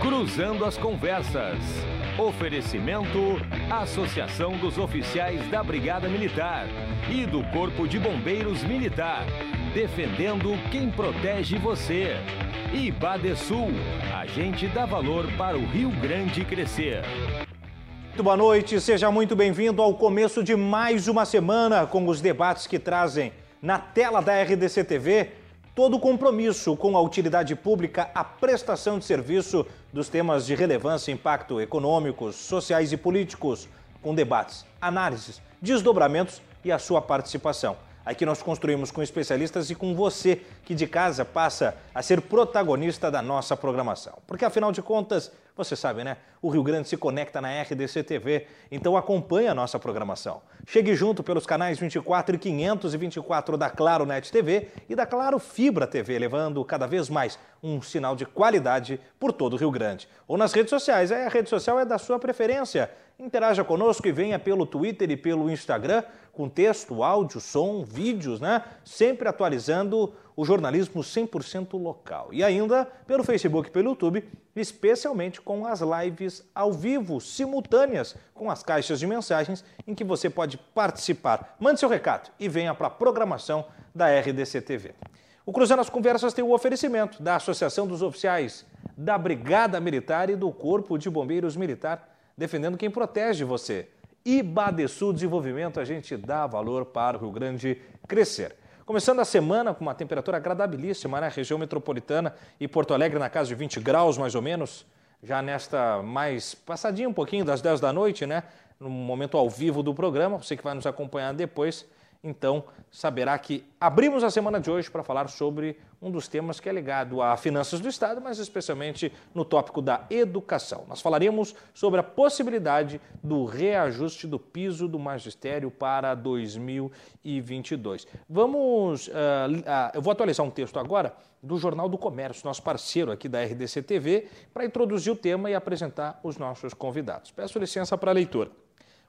Cruzando as Conversas. Oferecimento: Associação dos Oficiais da Brigada Militar e do Corpo de Bombeiros Militar. Defendendo quem protege você. E Badesul, a gente dá valor para o Rio Grande crescer. Muito boa noite, seja muito bem-vindo ao começo de mais uma semana com os debates que trazem na tela da RDC TV todo o compromisso com a utilidade pública, a prestação de serviço dos temas de relevância e impacto econômicos, sociais e políticos, com debates, análises, desdobramentos e a sua participação. Aqui nós construímos com especialistas e com você que de casa passa a ser protagonista da nossa programação. Porque afinal de contas, você sabe, né? O Rio Grande se conecta na RDC TV, então acompanhe a nossa programação. Chegue junto pelos canais 24 e 524 da Claro Net TV e da Claro Fibra TV, levando cada vez mais um sinal de qualidade por todo o Rio Grande. Ou nas redes sociais, é, a rede social é da sua preferência. Interaja conosco e venha pelo Twitter e pelo Instagram com texto, áudio, som, vídeos, né? Sempre atualizando o jornalismo 100% local. E ainda pelo Facebook e pelo YouTube, especialmente com as lives ao vivo, simultâneas, com as caixas de mensagens em que você pode participar. Mande seu recado e venha para a programação da RDC TV. O Cruzando as Conversas tem o oferecimento da Associação dos Oficiais da Brigada Militar e do Corpo de Bombeiros Militar, defendendo quem protege você. E Badesul Desenvolvimento, a gente dá valor para o Rio Grande crescer. Começando a semana com uma temperatura agradabilíssima na né? região metropolitana e Porto Alegre na casa de 20 graus mais ou menos, já nesta mais passadinha um pouquinho das 10 da noite, né? No momento ao vivo do programa, você que vai nos acompanhar depois então saberá que abrimos a semana de hoje para falar sobre um dos temas que é ligado a finanças do Estado, mas especialmente no tópico da educação. Nós falaremos sobre a possibilidade do reajuste do piso do magistério para 2022. Vamos, uh, uh, eu vou atualizar um texto agora do Jornal do Comércio, nosso parceiro aqui da RDC TV, para introduzir o tema e apresentar os nossos convidados. Peço licença para a leitura.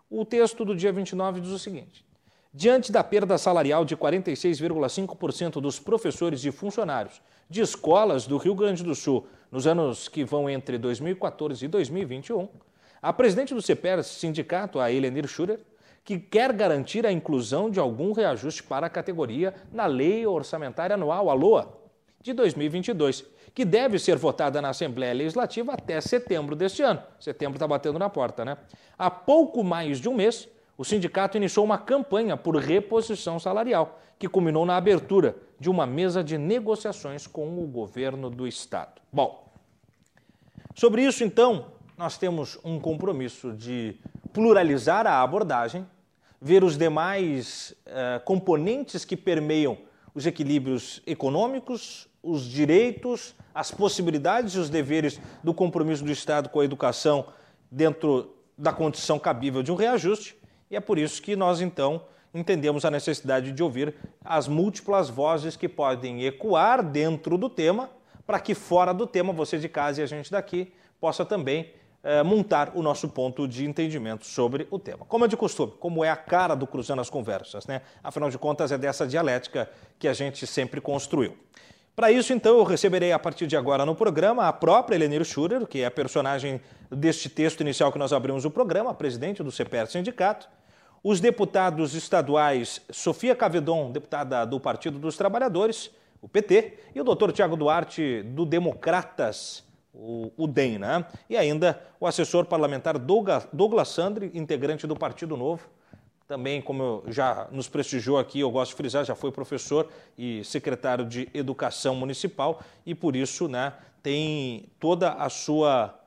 O texto do dia 29 diz o seguinte: Diante da perda salarial de 46,5% dos professores e funcionários de escolas do Rio Grande do Sul nos anos que vão entre 2014 e 2021, a presidente do CEPER, sindicato, a Elenir Schurer, que quer garantir a inclusão de algum reajuste para a categoria na Lei Orçamentária Anual, a LOA, de 2022, que deve ser votada na Assembleia Legislativa até setembro deste ano. Setembro está batendo na porta, né? Há pouco mais de um mês, o sindicato iniciou uma campanha por reposição salarial, que culminou na abertura de uma mesa de negociações com o governo do estado. Bom, sobre isso, então, nós temos um compromisso de pluralizar a abordagem, ver os demais eh, componentes que permeiam os equilíbrios econômicos, os direitos, as possibilidades e os deveres do compromisso do Estado com a educação dentro da condição cabível de um reajuste e é por isso que nós, então, entendemos a necessidade de ouvir as múltiplas vozes que podem ecoar dentro do tema, para que fora do tema, você de casa e a gente daqui, possa também é, montar o nosso ponto de entendimento sobre o tema. Como é de costume, como é a cara do Cruzando as Conversas, né? Afinal de contas, é dessa dialética que a gente sempre construiu. Para isso, então, eu receberei a partir de agora no programa a própria Helenir Schurer, que é a personagem deste texto inicial que nós abrimos o programa, presidente do CPR Sindicato, os deputados estaduais Sofia Cavedon, deputada do Partido dos Trabalhadores, o PT, e o doutor Tiago Duarte, do Democratas, o, DEM, né? E ainda o assessor parlamentar Douglas, Douglas Sandri, integrante do Partido Novo, também, como já nos prestigiou aqui, eu gosto de frisar, já foi professor e secretário de Educação Municipal e, por isso, né, tem toda a sua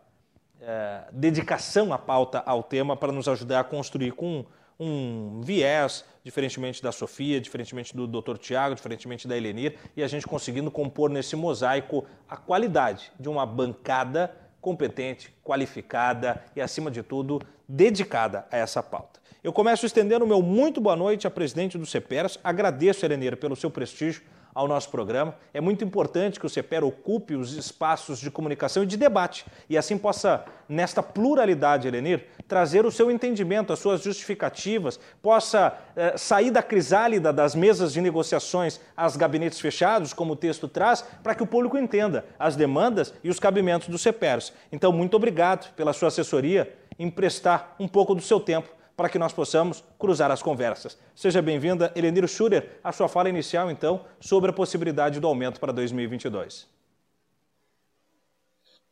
é, dedicação à pauta, ao tema, para nos ajudar a construir com um viés, diferentemente da Sofia, diferentemente do Dr. Tiago, diferentemente da Helenir, e a gente conseguindo compor nesse mosaico a qualidade de uma bancada competente, qualificada e, acima de tudo, dedicada a essa pauta. Eu começo estendendo o meu muito boa noite à presidente do CEPERS, agradeço, Helenir, pelo seu prestígio ao nosso programa. É muito importante que o CEPER ocupe os espaços de comunicação e de debate e assim possa, nesta pluralidade, Elenir, trazer o seu entendimento, as suas justificativas, possa eh, sair da crisálida das mesas de negociações às gabinetes fechados, como o texto traz, para que o público entenda as demandas e os cabimentos dos CEPERs. Então, muito obrigado pela sua assessoria emprestar um pouco do seu tempo para que nós possamos cruzar as conversas. Seja bem-vinda, Elenir Schurer, a sua fala inicial, então, sobre a possibilidade do aumento para 2022.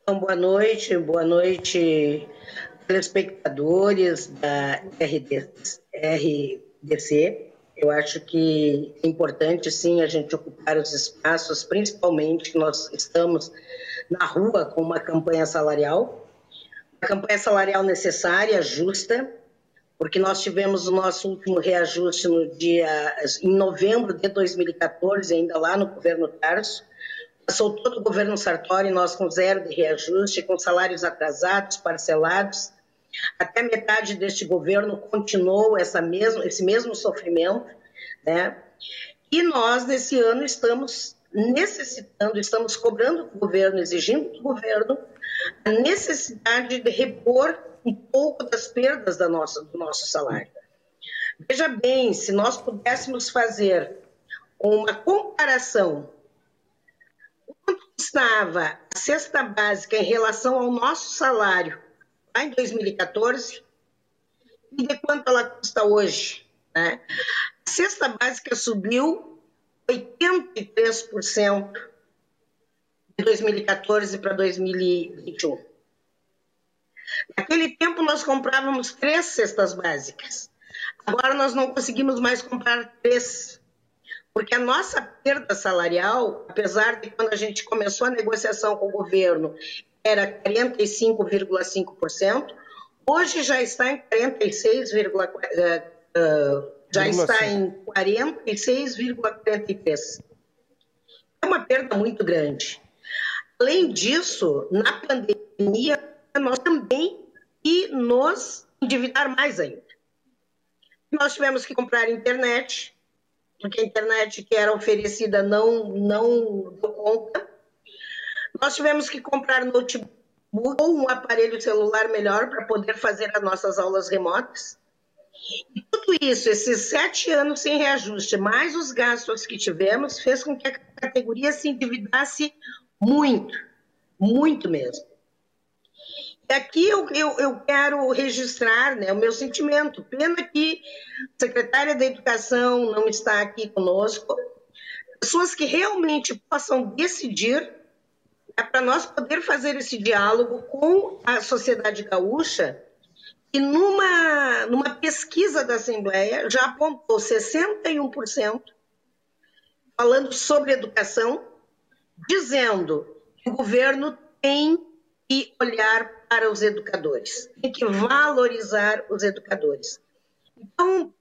Então, boa noite, boa noite, telespectadores da RDC. Eu acho que é importante, sim, a gente ocupar os espaços, principalmente que nós estamos na rua com uma campanha salarial, uma campanha salarial necessária, justa, porque nós tivemos o nosso último reajuste no dia em novembro de 2014, ainda lá no governo Tarso. Passou todo o governo Sartori, nós com zero de reajuste, com salários atrasados, parcelados. Até metade deste governo continuou essa mesmo, esse mesmo sofrimento, né? E nós, nesse ano, estamos necessitando, estamos cobrando do governo, exigindo do governo a necessidade de repor um pouco das perdas da nossa, do nosso salário. Veja bem, se nós pudéssemos fazer uma comparação quanto custava a cesta básica em relação ao nosso salário lá em 2014 e de quanto ela custa hoje. Né? A cesta básica subiu 83% de 2014 para 2021. Naquele tempo nós comprávamos três cestas básicas. Agora nós não conseguimos mais comprar três. Porque a nossa perda salarial, apesar de quando a gente começou a negociação com o governo, era 45,5%, hoje já está em 46, uh, uh, já está em 46,43. É uma perda muito grande. Além disso, na pandemia, nós também e nos endividar mais ainda. Nós tivemos que comprar internet, porque a internet que era oferecida não, não deu conta. Nós tivemos que comprar notebook ou um aparelho celular melhor para poder fazer as nossas aulas remotas. E tudo isso, esses sete anos sem reajuste, mais os gastos que tivemos, fez com que a categoria se endividasse muito, muito mesmo. Aqui eu, eu, eu, quero registrar né, o meu sentimento. Pena que a secretária da Educação não está aqui conosco. Pessoas que realmente possam decidir é para nós poder fazer esse diálogo com a sociedade gaúcha. E numa, numa pesquisa da Assembleia já apontou 61% falando sobre educação, dizendo que o governo tem que olhar para os educadores, tem que valorizar os educadores. Então,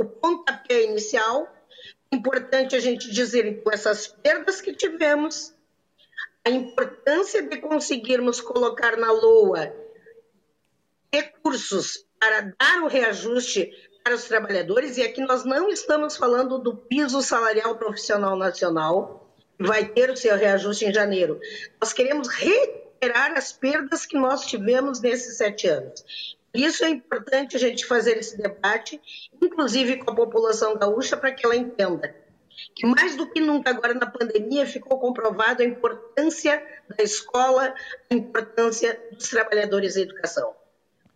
o pontapé inicial, importante a gente dizer, então, essas perdas que tivemos, a importância de conseguirmos colocar na LOA recursos para dar o reajuste para os trabalhadores, e aqui nós não estamos falando do piso salarial profissional nacional, que vai ter o seu reajuste em janeiro. Nós queremos re recuperar as perdas que nós tivemos nesses sete anos. Isso é importante a gente fazer esse debate, inclusive com a população gaúcha, para que ela entenda que mais do que nunca agora na pandemia ficou comprovado a importância da escola, a importância dos trabalhadores da educação.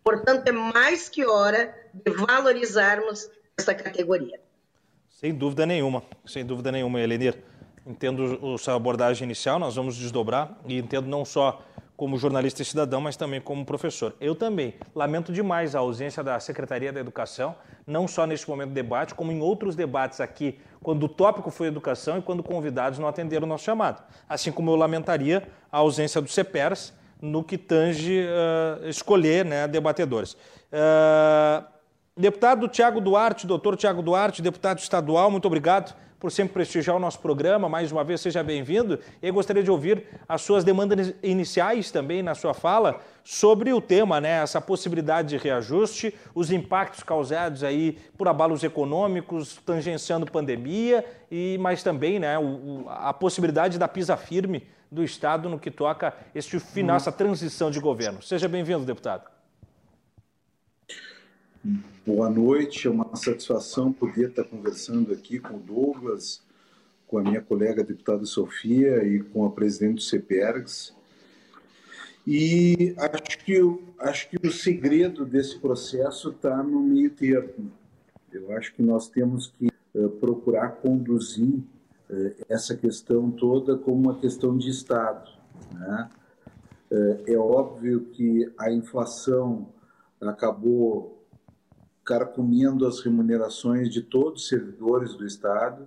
Portanto, é mais que hora de valorizarmos essa categoria. Sem dúvida nenhuma, sem dúvida nenhuma, Elenir. Entendo a sua abordagem inicial, nós vamos desdobrar e entendo não só como jornalista e cidadão, mas também como professor. Eu também lamento demais a ausência da Secretaria da Educação, não só neste momento do debate, como em outros debates aqui, quando o tópico foi educação e quando convidados não atenderam o nosso chamado. Assim como eu lamentaria a ausência do CEPERS no que tange uh, escolher né, debatedores. Uh, deputado Tiago Duarte, doutor Tiago Duarte, deputado estadual, muito obrigado por sempre prestigiar o nosso programa. Mais uma vez, seja bem-vindo. E gostaria de ouvir as suas demandas iniciais também na sua fala sobre o tema, né? Essa possibilidade de reajuste, os impactos causados aí por abalos econômicos, tangenciando pandemia, e mas também, né, o, a possibilidade da pisa firme do Estado no que toca este final, essa transição de governo. Seja bem-vindo, deputado. Boa noite, é uma satisfação poder estar conversando aqui com o Douglas, com a minha colega a deputada Sofia e com a presidente do CPERGS. E acho que, acho que o segredo desse processo está no meio termo. Eu acho que nós temos que uh, procurar conduzir uh, essa questão toda como uma questão de Estado. Né? Uh, é óbvio que a inflação acabou carcomindo as remunerações de todos os servidores do Estado.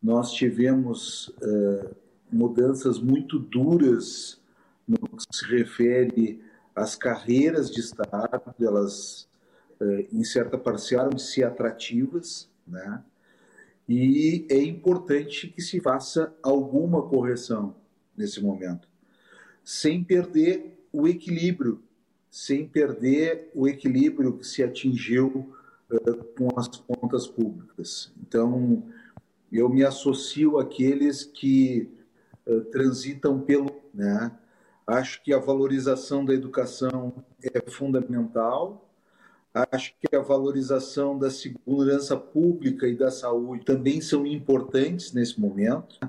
Nós tivemos uh, mudanças muito duras no que se refere às carreiras de Estado, elas, uh, em certa parcial, de ser atrativas, né? E é importante que se faça alguma correção nesse momento, sem perder o equilíbrio sem perder o equilíbrio que se atingiu uh, com as contas públicas. Então, eu me associo àqueles que uh, transitam pelo. Né? Acho que a valorização da educação é fundamental. Acho que a valorização da segurança pública e da saúde também são importantes nesse momento.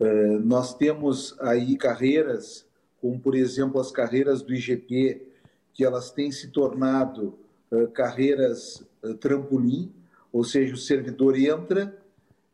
Uh, nós temos aí carreiras, como por exemplo as carreiras do IGP, que elas têm se tornado uh, carreiras uh, trampolim, ou seja, o servidor entra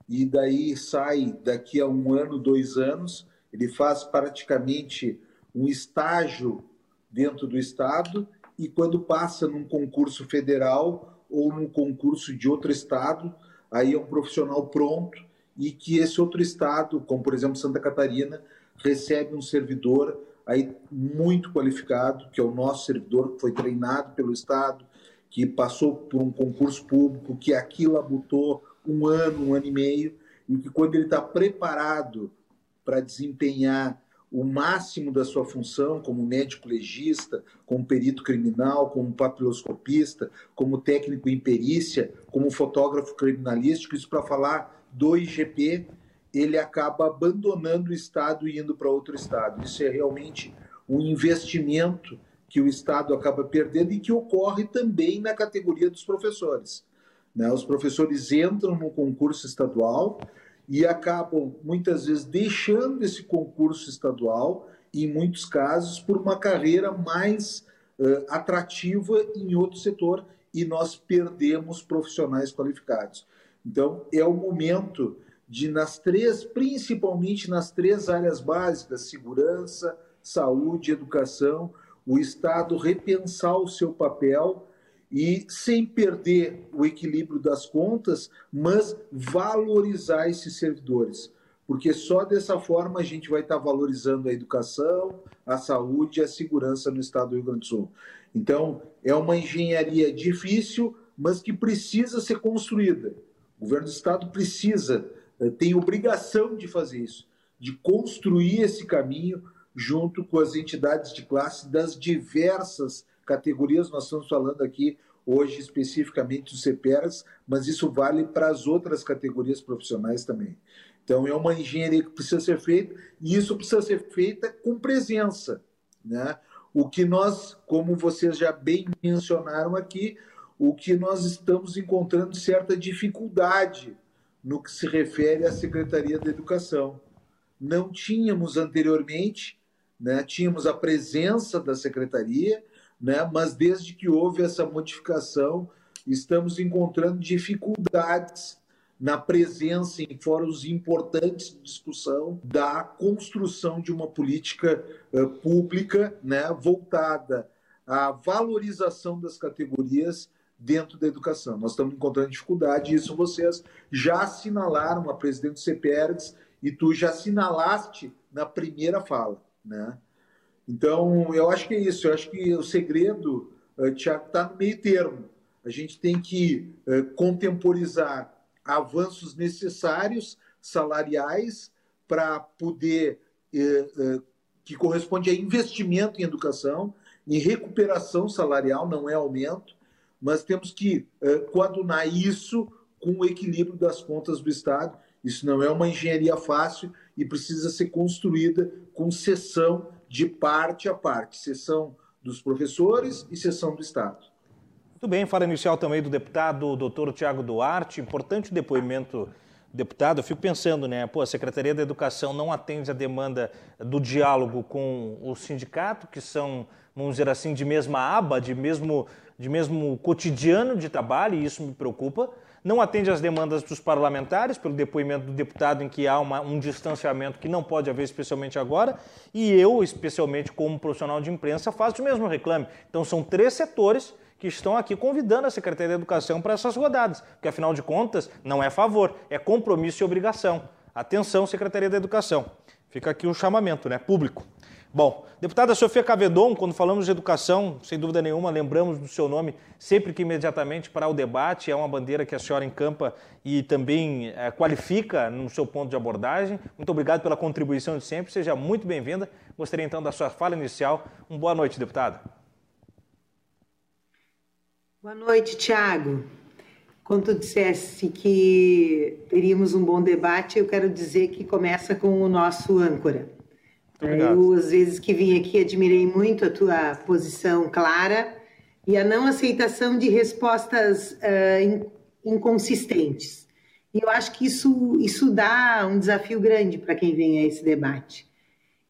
e daí sai daqui a um ano, dois anos, ele faz praticamente um estágio dentro do Estado e quando passa num concurso federal ou num concurso de outro Estado, aí é um profissional pronto e que esse outro Estado, como por exemplo Santa Catarina, recebe um servidor aí muito qualificado, que é o nosso servidor, que foi treinado pelo Estado, que passou por um concurso público, que aqui labutou um ano, um ano e meio, e que quando ele está preparado para desempenhar o máximo da sua função como médico legista, como perito criminal, como papiloscopista, como técnico em perícia, como fotógrafo criminalístico, isso para falar do IGP, ele acaba abandonando o Estado e indo para outro Estado. Isso é realmente um investimento que o Estado acaba perdendo e que ocorre também na categoria dos professores. Né? Os professores entram no concurso estadual e acabam, muitas vezes, deixando esse concurso estadual, em muitos casos, por uma carreira mais uh, atrativa em outro setor e nós perdemos profissionais qualificados. Então, é o momento de nas três, principalmente nas três áreas básicas, segurança, saúde, educação, o Estado repensar o seu papel e sem perder o equilíbrio das contas, mas valorizar esses servidores, porque só dessa forma a gente vai estar valorizando a educação, a saúde e a segurança no estado do Rio Grande do Sul. Então, é uma engenharia difícil, mas que precisa ser construída. O governo do estado precisa tem obrigação de fazer isso, de construir esse caminho junto com as entidades de classe das diversas categorias. Nós estamos falando aqui hoje especificamente dos CPERs, mas isso vale para as outras categorias profissionais também. Então é uma engenharia que precisa ser feita e isso precisa ser feita com presença, né? O que nós, como vocês já bem mencionaram aqui, o que nós estamos encontrando certa dificuldade no que se refere à Secretaria da Educação. Não tínhamos anteriormente, né, tínhamos a presença da Secretaria, né, mas desde que houve essa modificação, estamos encontrando dificuldades na presença em fóruns importantes de discussão da construção de uma política uh, pública né, voltada à valorização das categorias dentro da educação. Nós estamos encontrando dificuldade, isso vocês já assinalaram, a presidente do CPERGS, e tu já assinalaste na primeira fala. Né? Então, eu acho que é isso. Eu acho que o segredo, uh, Tiago, está no meio termo. A gente tem que uh, contemporizar avanços necessários salariais para poder eh, eh, que corresponde a investimento em educação, em recuperação salarial, não é aumento, mas temos que eh, coadunar isso com o equilíbrio das contas do Estado. Isso não é uma engenharia fácil e precisa ser construída com sessão de parte a parte, sessão dos professores e sessão do Estado. Muito bem, fala inicial também do deputado doutor Tiago Duarte, importante depoimento deputado, eu fico pensando, né? Pô, a Secretaria da Educação não atende a demanda do diálogo com o sindicato, que são, vamos dizer assim, de mesma aba, de mesmo, de mesmo cotidiano de trabalho, e isso me preocupa. Não atende às demandas dos parlamentares, pelo depoimento do deputado, em que há uma, um distanciamento que não pode haver, especialmente agora. E eu, especialmente como profissional de imprensa, faço o mesmo reclame. Então, são três setores que estão aqui convidando a Secretaria da Educação para essas rodadas, porque afinal de contas não é favor, é compromisso e obrigação. Atenção, Secretaria da Educação. Fica aqui um chamamento, né, público. Bom, deputada Sofia Cavedon, quando falamos de educação, sem dúvida nenhuma, lembramos do seu nome sempre que imediatamente para o debate. É uma bandeira que a senhora encampa e também é, qualifica no seu ponto de abordagem. Muito obrigado pela contribuição de sempre, seja muito bem-vinda. Gostaria então da sua fala inicial. Um boa noite, deputada. Boa noite, Tiago. Quando tu dissesse que teríamos um bom debate, eu quero dizer que começa com o nosso âncora. Eu, às vezes que vim aqui, admirei muito a tua posição clara e a não aceitação de respostas uh, inconsistentes. E eu acho que isso, isso dá um desafio grande para quem vem a esse debate.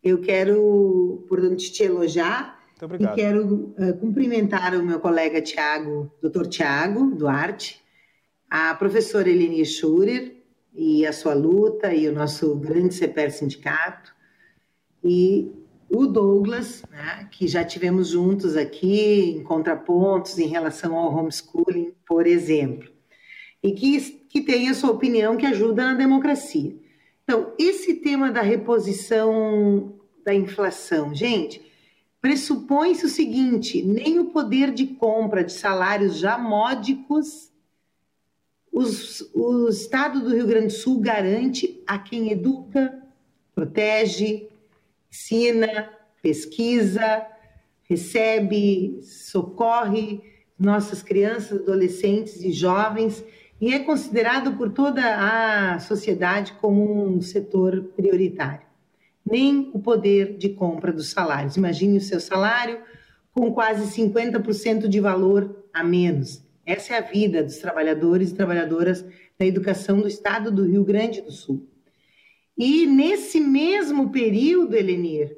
Eu quero, portanto, te elogiar e quero uh, cumprimentar o meu colega Tiago, doutor Tiago Duarte, a professora Eleni Schurer e a sua luta e o nosso grande CPR Sindicato e o Douglas, né, que já tivemos juntos aqui em contrapontos em relação ao homeschooling, por exemplo, e que, que tem a sua opinião que ajuda na democracia. Então, esse tema da reposição da inflação, gente, pressupõe-se o seguinte: nem o poder de compra de salários já módicos os, o Estado do Rio Grande do Sul garante a quem educa, protege, ensina, pesquisa, recebe, socorre nossas crianças, adolescentes e jovens e é considerado por toda a sociedade como um setor prioritário nem o poder de compra dos salários. Imagine o seu salário com quase 50% de valor a menos. Essa é a vida dos trabalhadores e trabalhadoras da educação do estado do Rio Grande do Sul. E nesse mesmo período, Elenir,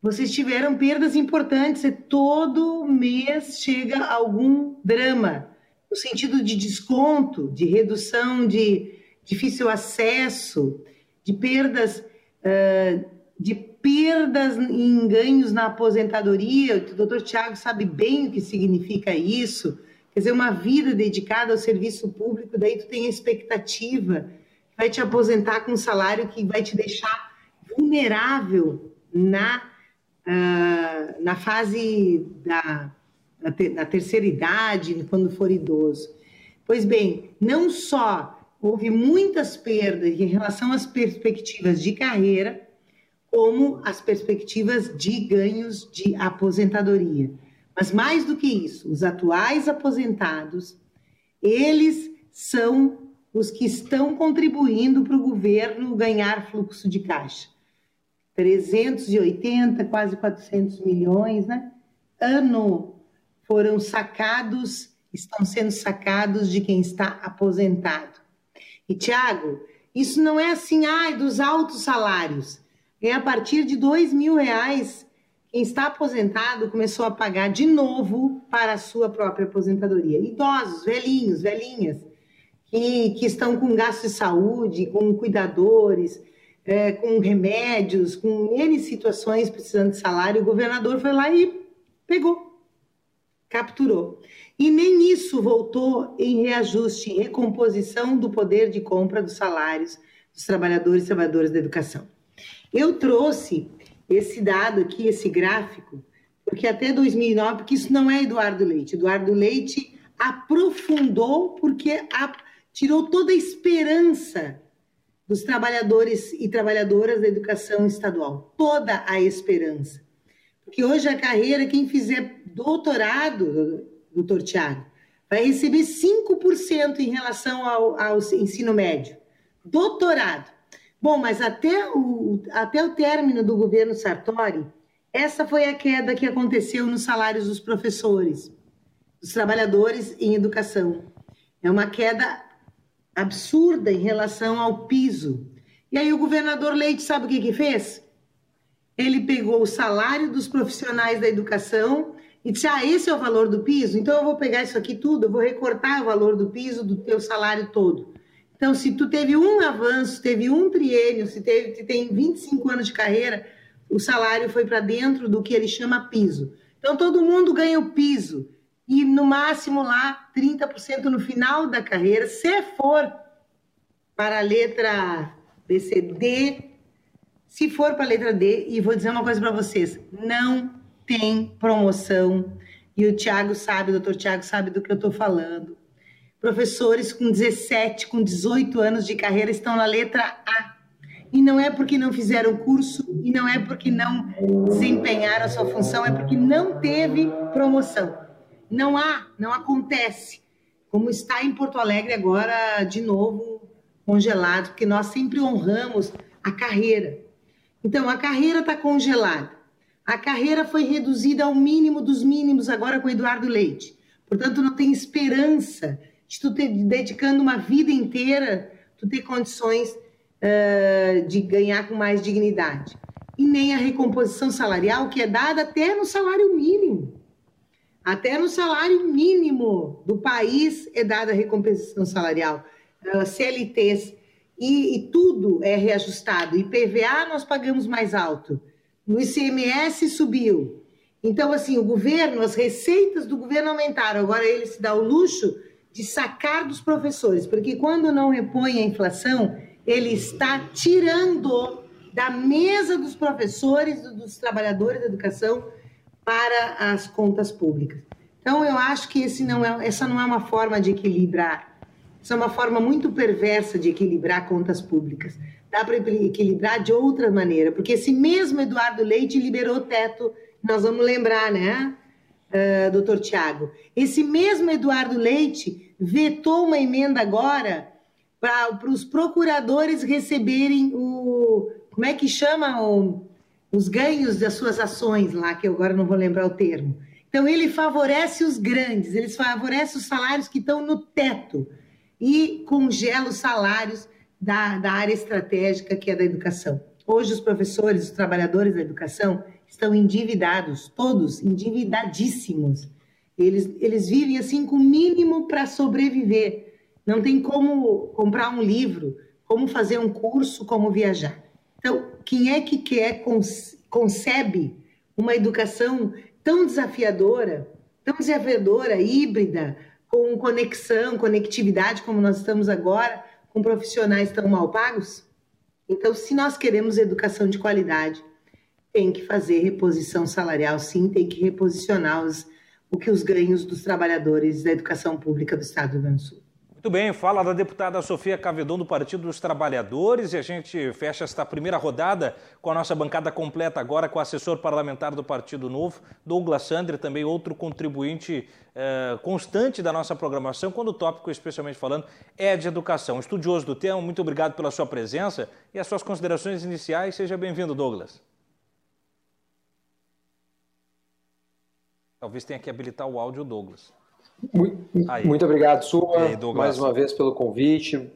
vocês tiveram perdas importantes e todo mês chega algum drama, no sentido de desconto, de redução de difícil acesso, de perdas uh, de perdas em ganhos na aposentadoria. O doutor Tiago sabe bem o que significa isso. Quer dizer, uma vida dedicada ao serviço público, daí tu tem a expectativa, vai te aposentar com um salário que vai te deixar vulnerável na, uh, na fase da, da, ter, terceira idade, quando for idoso. Pois bem, não só houve muitas perdas em relação às perspectivas de carreira, como as perspectivas de ganhos de aposentadoria. Mas mais do que isso, os atuais aposentados, eles são os que estão contribuindo para o governo ganhar fluxo de caixa. 380, quase 400 milhões, né? Ano foram sacados, estão sendo sacados de quem está aposentado. E, Tiago, isso não é assim, ai, dos altos salários é a partir de dois mil reais quem está aposentado começou a pagar de novo para a sua própria aposentadoria. Idosos, velhinhos, velhinhas, que, que estão com gasto de saúde, com cuidadores, é, com remédios, com N situações precisando de salário, o governador foi lá e pegou, capturou. E nem isso voltou em reajuste, em recomposição do poder de compra dos salários dos trabalhadores e trabalhadoras da educação. Eu trouxe esse dado aqui, esse gráfico, porque até 2009, porque isso não é Eduardo Leite. Eduardo Leite aprofundou porque a, tirou toda a esperança dos trabalhadores e trabalhadoras da educação estadual, toda a esperança. Porque hoje a carreira, quem fizer doutorado, doutor Tiago, vai receber 5% em relação ao, ao ensino médio. Doutorado. Bom, mas até o, até o término do governo Sartori, essa foi a queda que aconteceu nos salários dos professores, dos trabalhadores em educação. É uma queda absurda em relação ao piso. E aí o governador Leite sabe o que, que fez? Ele pegou o salário dos profissionais da educação e disse: Ah, esse é o valor do piso, então eu vou pegar isso aqui tudo, eu vou recortar o valor do piso do teu salário todo. Então, se tu teve um avanço, teve um triênio, se, teve, se tem 25 anos de carreira, o salário foi para dentro do que ele chama piso. Então, todo mundo ganha o piso e no máximo lá 30% no final da carreira, se for para a letra BCD, se for para a letra D, e vou dizer uma coisa para vocês, não tem promoção. E o Tiago sabe, o doutor Tiago sabe do que eu estou falando. Professores com 17, com 18 anos de carreira estão na letra A. E não é porque não fizeram curso, e não é porque não desempenharam a sua função, é porque não teve promoção. Não há, não acontece. Como está em Porto Alegre agora, de novo, congelado, porque nós sempre honramos a carreira. Então, a carreira está congelada. A carreira foi reduzida ao mínimo dos mínimos agora com Eduardo Leite. Portanto, não tem esperança de tu ter, dedicando uma vida inteira, tu ter condições uh, de ganhar com mais dignidade. E nem a recomposição salarial, que é dada até no salário mínimo. Até no salário mínimo do país é dada a recompensação salarial. Uh, CLTs e, e, tudo é reajustado. IPVA nós pagamos mais alto. No ICMS subiu. Então, assim, o governo, as receitas do governo aumentaram. Agora ele se dá o luxo de sacar dos professores, porque quando não repõe a inflação, ele está tirando da mesa dos professores, dos trabalhadores da educação, para as contas públicas. Então, eu acho que esse não é, essa não é uma forma de equilibrar. Essa é uma forma muito perversa de equilibrar contas públicas. Dá para equilibrar de outra maneira, porque esse mesmo Eduardo Leite liberou o teto, nós vamos lembrar, né, uh, doutor Tiago? Esse mesmo Eduardo Leite vetou uma emenda agora para os procuradores receberem o. Como é que chama o os ganhos das suas ações lá, que eu agora não vou lembrar o termo. Então, ele favorece os grandes, ele favorece os salários que estão no teto e congela os salários da, da área estratégica, que é da educação. Hoje, os professores, os trabalhadores da educação estão endividados, todos endividadíssimos. Eles, eles vivem assim com o mínimo para sobreviver. Não tem como comprar um livro, como fazer um curso, como viajar. Então, quem é que quer, concebe uma educação tão desafiadora, tão desafiadora, híbrida, com conexão, conectividade, como nós estamos agora, com profissionais tão mal pagos? Então, se nós queremos educação de qualidade, tem que fazer reposição salarial, sim, tem que reposicionar os, o que os ganhos dos trabalhadores da educação pública do Estado do Rio Grande do Sul. Muito bem, fala da deputada Sofia Cavedon do Partido dos Trabalhadores e a gente fecha esta primeira rodada com a nossa bancada completa agora com o assessor parlamentar do Partido Novo, Douglas Sandri, também outro contribuinte eh, constante da nossa programação, quando o tópico, especialmente falando, é de educação. Estudioso do tema, muito obrigado pela sua presença e as suas considerações iniciais. Seja bem-vindo, Douglas. Talvez tenha que habilitar o áudio, Douglas. Muito, muito obrigado, Sua, aí, mais uma vez pelo convite.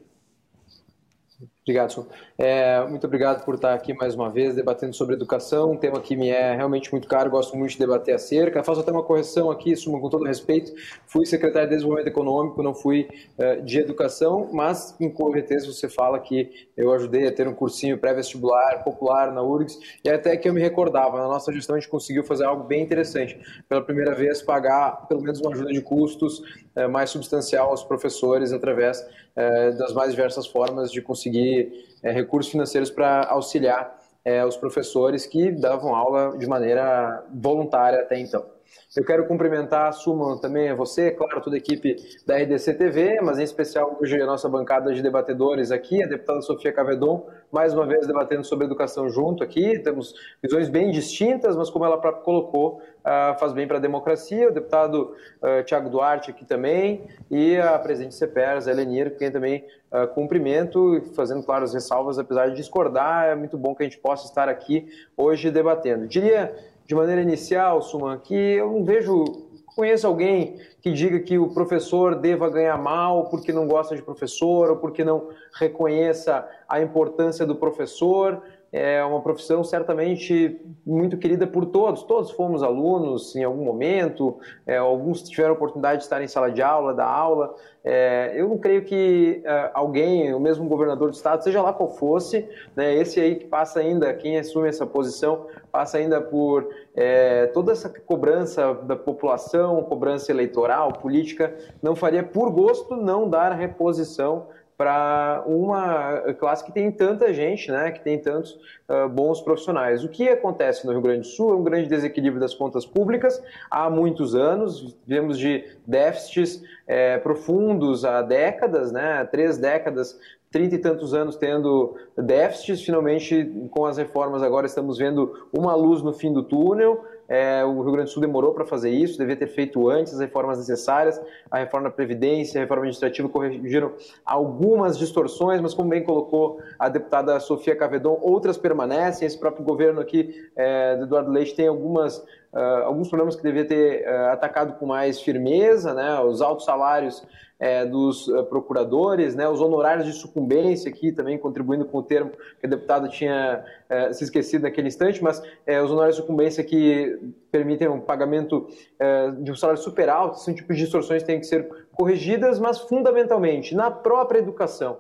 Obrigado, senhor. É, muito obrigado por estar aqui mais uma vez debatendo sobre educação, um tema que me é realmente muito caro, gosto muito de debater acerca. Faço até uma correção aqui, Suma, com todo respeito. Fui secretário de Desenvolvimento Econômico, não fui uh, de educação, mas em correteza você fala que eu ajudei a ter um cursinho pré-vestibular popular na URGS e até que eu me recordava, na nossa gestão a gente conseguiu fazer algo bem interessante. Pela primeira vez, pagar pelo menos uma ajuda de custos mais substancial aos professores através uh, das mais diversas formas de conseguir é, recursos financeiros para auxiliar é, os professores que davam aula de maneira voluntária até então. Eu quero cumprimentar a Suma também, a você, claro, toda a equipe da RDC TV, mas em especial hoje a nossa bancada de debatedores aqui, a deputada Sofia Cavedon, mais uma vez debatendo sobre educação junto aqui. Temos visões bem distintas, mas como ela própria colocou, uh, faz bem para a democracia. O deputado uh, Tiago Duarte aqui também e a presidente CEPERS, a Elenir, quem também uh, cumprimento, fazendo, claro, as ressalvas, apesar de discordar, é muito bom que a gente possa estar aqui hoje debatendo. Diria de maneira inicial, Suman, que eu não vejo conheço alguém que diga que o professor deva ganhar mal porque não gosta de professor ou porque não reconheça a importância do professor é uma profissão certamente muito querida por todos. Todos fomos alunos em algum momento, é, alguns tiveram a oportunidade de estar em sala de aula, da aula. É, eu não creio que é, alguém, o mesmo governador do estado, seja lá qual fosse, né, esse aí que passa ainda, quem assume essa posição, passa ainda por é, toda essa cobrança da população, cobrança eleitoral, política, não faria por gosto não dar reposição para uma classe que tem tanta gente, né, que tem tantos uh, bons profissionais. O que acontece no Rio Grande do Sul é um grande desequilíbrio das contas públicas. Há muitos anos, vivemos de déficits é, profundos há décadas, né, três décadas trinta e tantos anos tendo déficits, finalmente com as reformas agora estamos vendo uma luz no fim do túnel, é, o Rio Grande do Sul demorou para fazer isso, devia ter feito antes as reformas necessárias. A reforma da Previdência, a reforma administrativa corrigiram algumas distorções, mas como bem colocou a deputada Sofia Cavedon, outras permanecem. Esse próprio governo aqui, é, do Eduardo Leite, tem algumas, uh, alguns problemas que devia ter uh, atacado com mais firmeza, né? os altos salários é, dos uh, procuradores, né, os honorários de sucumbência aqui também contribuindo com o termo que a deputada tinha é, se esquecido naquele instante, mas é, os honorários de sucumbência que permitem um pagamento é, de um salário super alto, são tipos de distorções têm que ser corrigidas, mas fundamentalmente na própria educação.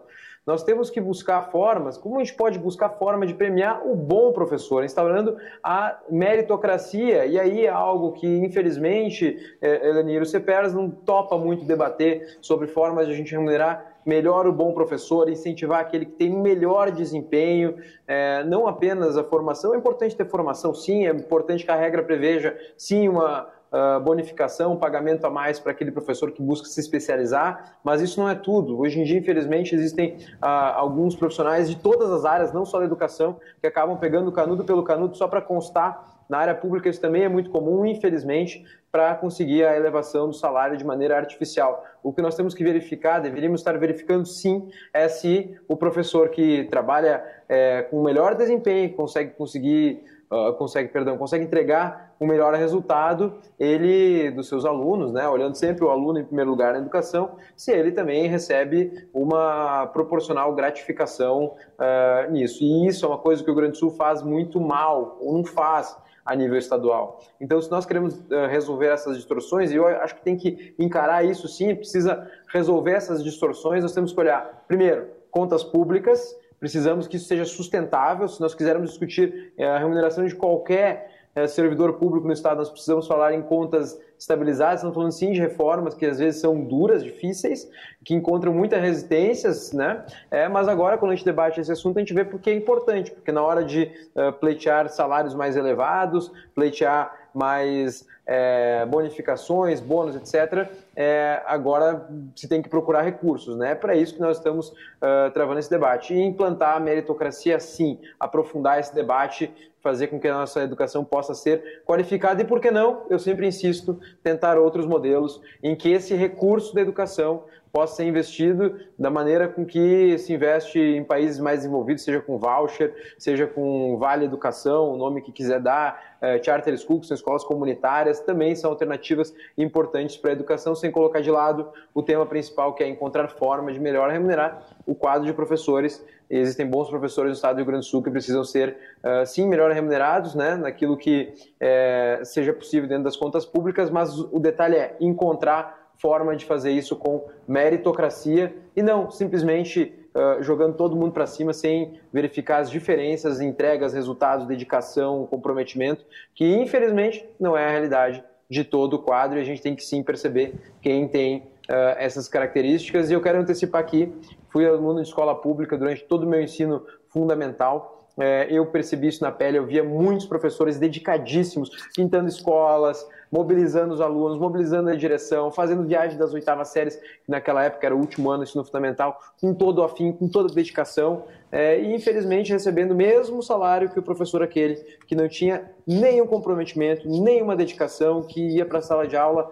Nós temos que buscar formas, como a gente pode buscar forma de premiar o bom professor, instaurando a meritocracia, e aí é algo que, infelizmente, é, Eleniro Ceperas não topa muito debater sobre formas de a gente remunerar melhor o bom professor, incentivar aquele que tem melhor desempenho, é, não apenas a formação, é importante ter formação sim, é importante que a regra preveja sim uma uh, bonificação, pagamento a mais para aquele professor que busca se especializar, mas isso não é tudo. Hoje em dia, infelizmente, existem uh, alguns profissionais de todas as áreas, não só da educação, que acabam pegando o canudo pelo canudo só para constar. Na área pública isso também é muito comum, infelizmente, para conseguir a elevação do salário de maneira artificial. O que nós temos que verificar, deveríamos estar verificando sim, é se o professor que trabalha é, com melhor desempenho, consegue conseguir uh, consegue, perdão, consegue entregar um melhor resultado, ele dos seus alunos, né, olhando sempre o aluno em primeiro lugar na educação, se ele também recebe uma proporcional gratificação uh, nisso. E isso é uma coisa que o Grande Sul faz muito mal, ou não faz a nível estadual. Então, se nós queremos uh, resolver essas distorções, e eu acho que tem que encarar isso sim, precisa resolver essas distorções, nós temos que olhar, primeiro, contas públicas, precisamos que isso seja sustentável. Se nós quisermos discutir é, a remuneração de qualquer é, servidor público no Estado, nós precisamos falar em contas estabilizadas. Estamos falando sim de reformas que às vezes são duras, difíceis, que encontram muitas resistências, né? É, mas agora, quando a gente debate esse assunto, a gente vê porque é importante, porque na hora de uh, pleitear salários mais elevados, pleitear mais é, bonificações, bônus, etc., é, agora se tem que procurar recursos. Né? É para isso que nós estamos uh, travando esse debate. E implantar a meritocracia, sim, aprofundar esse debate, fazer com que a nossa educação possa ser qualificada e, por que não, eu sempre insisto, tentar outros modelos em que esse recurso da educação possa ser investido da maneira com que se investe em países mais desenvolvidos, seja com voucher, seja com Vale Educação, o nome que quiser dar, é, charter schools, são escolas comunitárias, também são alternativas importantes para a educação, sem colocar de lado o tema principal, que é encontrar forma de melhor remunerar o quadro de professores. Existem bons professores no estado do Rio Grande do Sul que precisam ser, uh, sim, melhor remunerados, né, naquilo que é, seja possível dentro das contas públicas, mas o detalhe é encontrar forma de fazer isso com meritocracia e não simplesmente uh, jogando todo mundo para cima sem verificar as diferenças, entregas, resultados, dedicação, comprometimento, que infelizmente não é a realidade de todo o quadro e a gente tem que sim perceber quem tem uh, essas características. E eu quero antecipar aqui, fui aluno de escola pública durante todo o meu ensino fundamental é, eu percebi isso na pele, eu via muitos professores dedicadíssimos, pintando escolas, mobilizando os alunos, mobilizando a direção, fazendo viagem das oitavas séries, que naquela época era o último ano do ensino fundamental, com todo o afim, com toda a dedicação, é, e infelizmente recebendo o mesmo salário que o professor aquele, que não tinha nenhum comprometimento, nenhuma dedicação, que ia para a sala de aula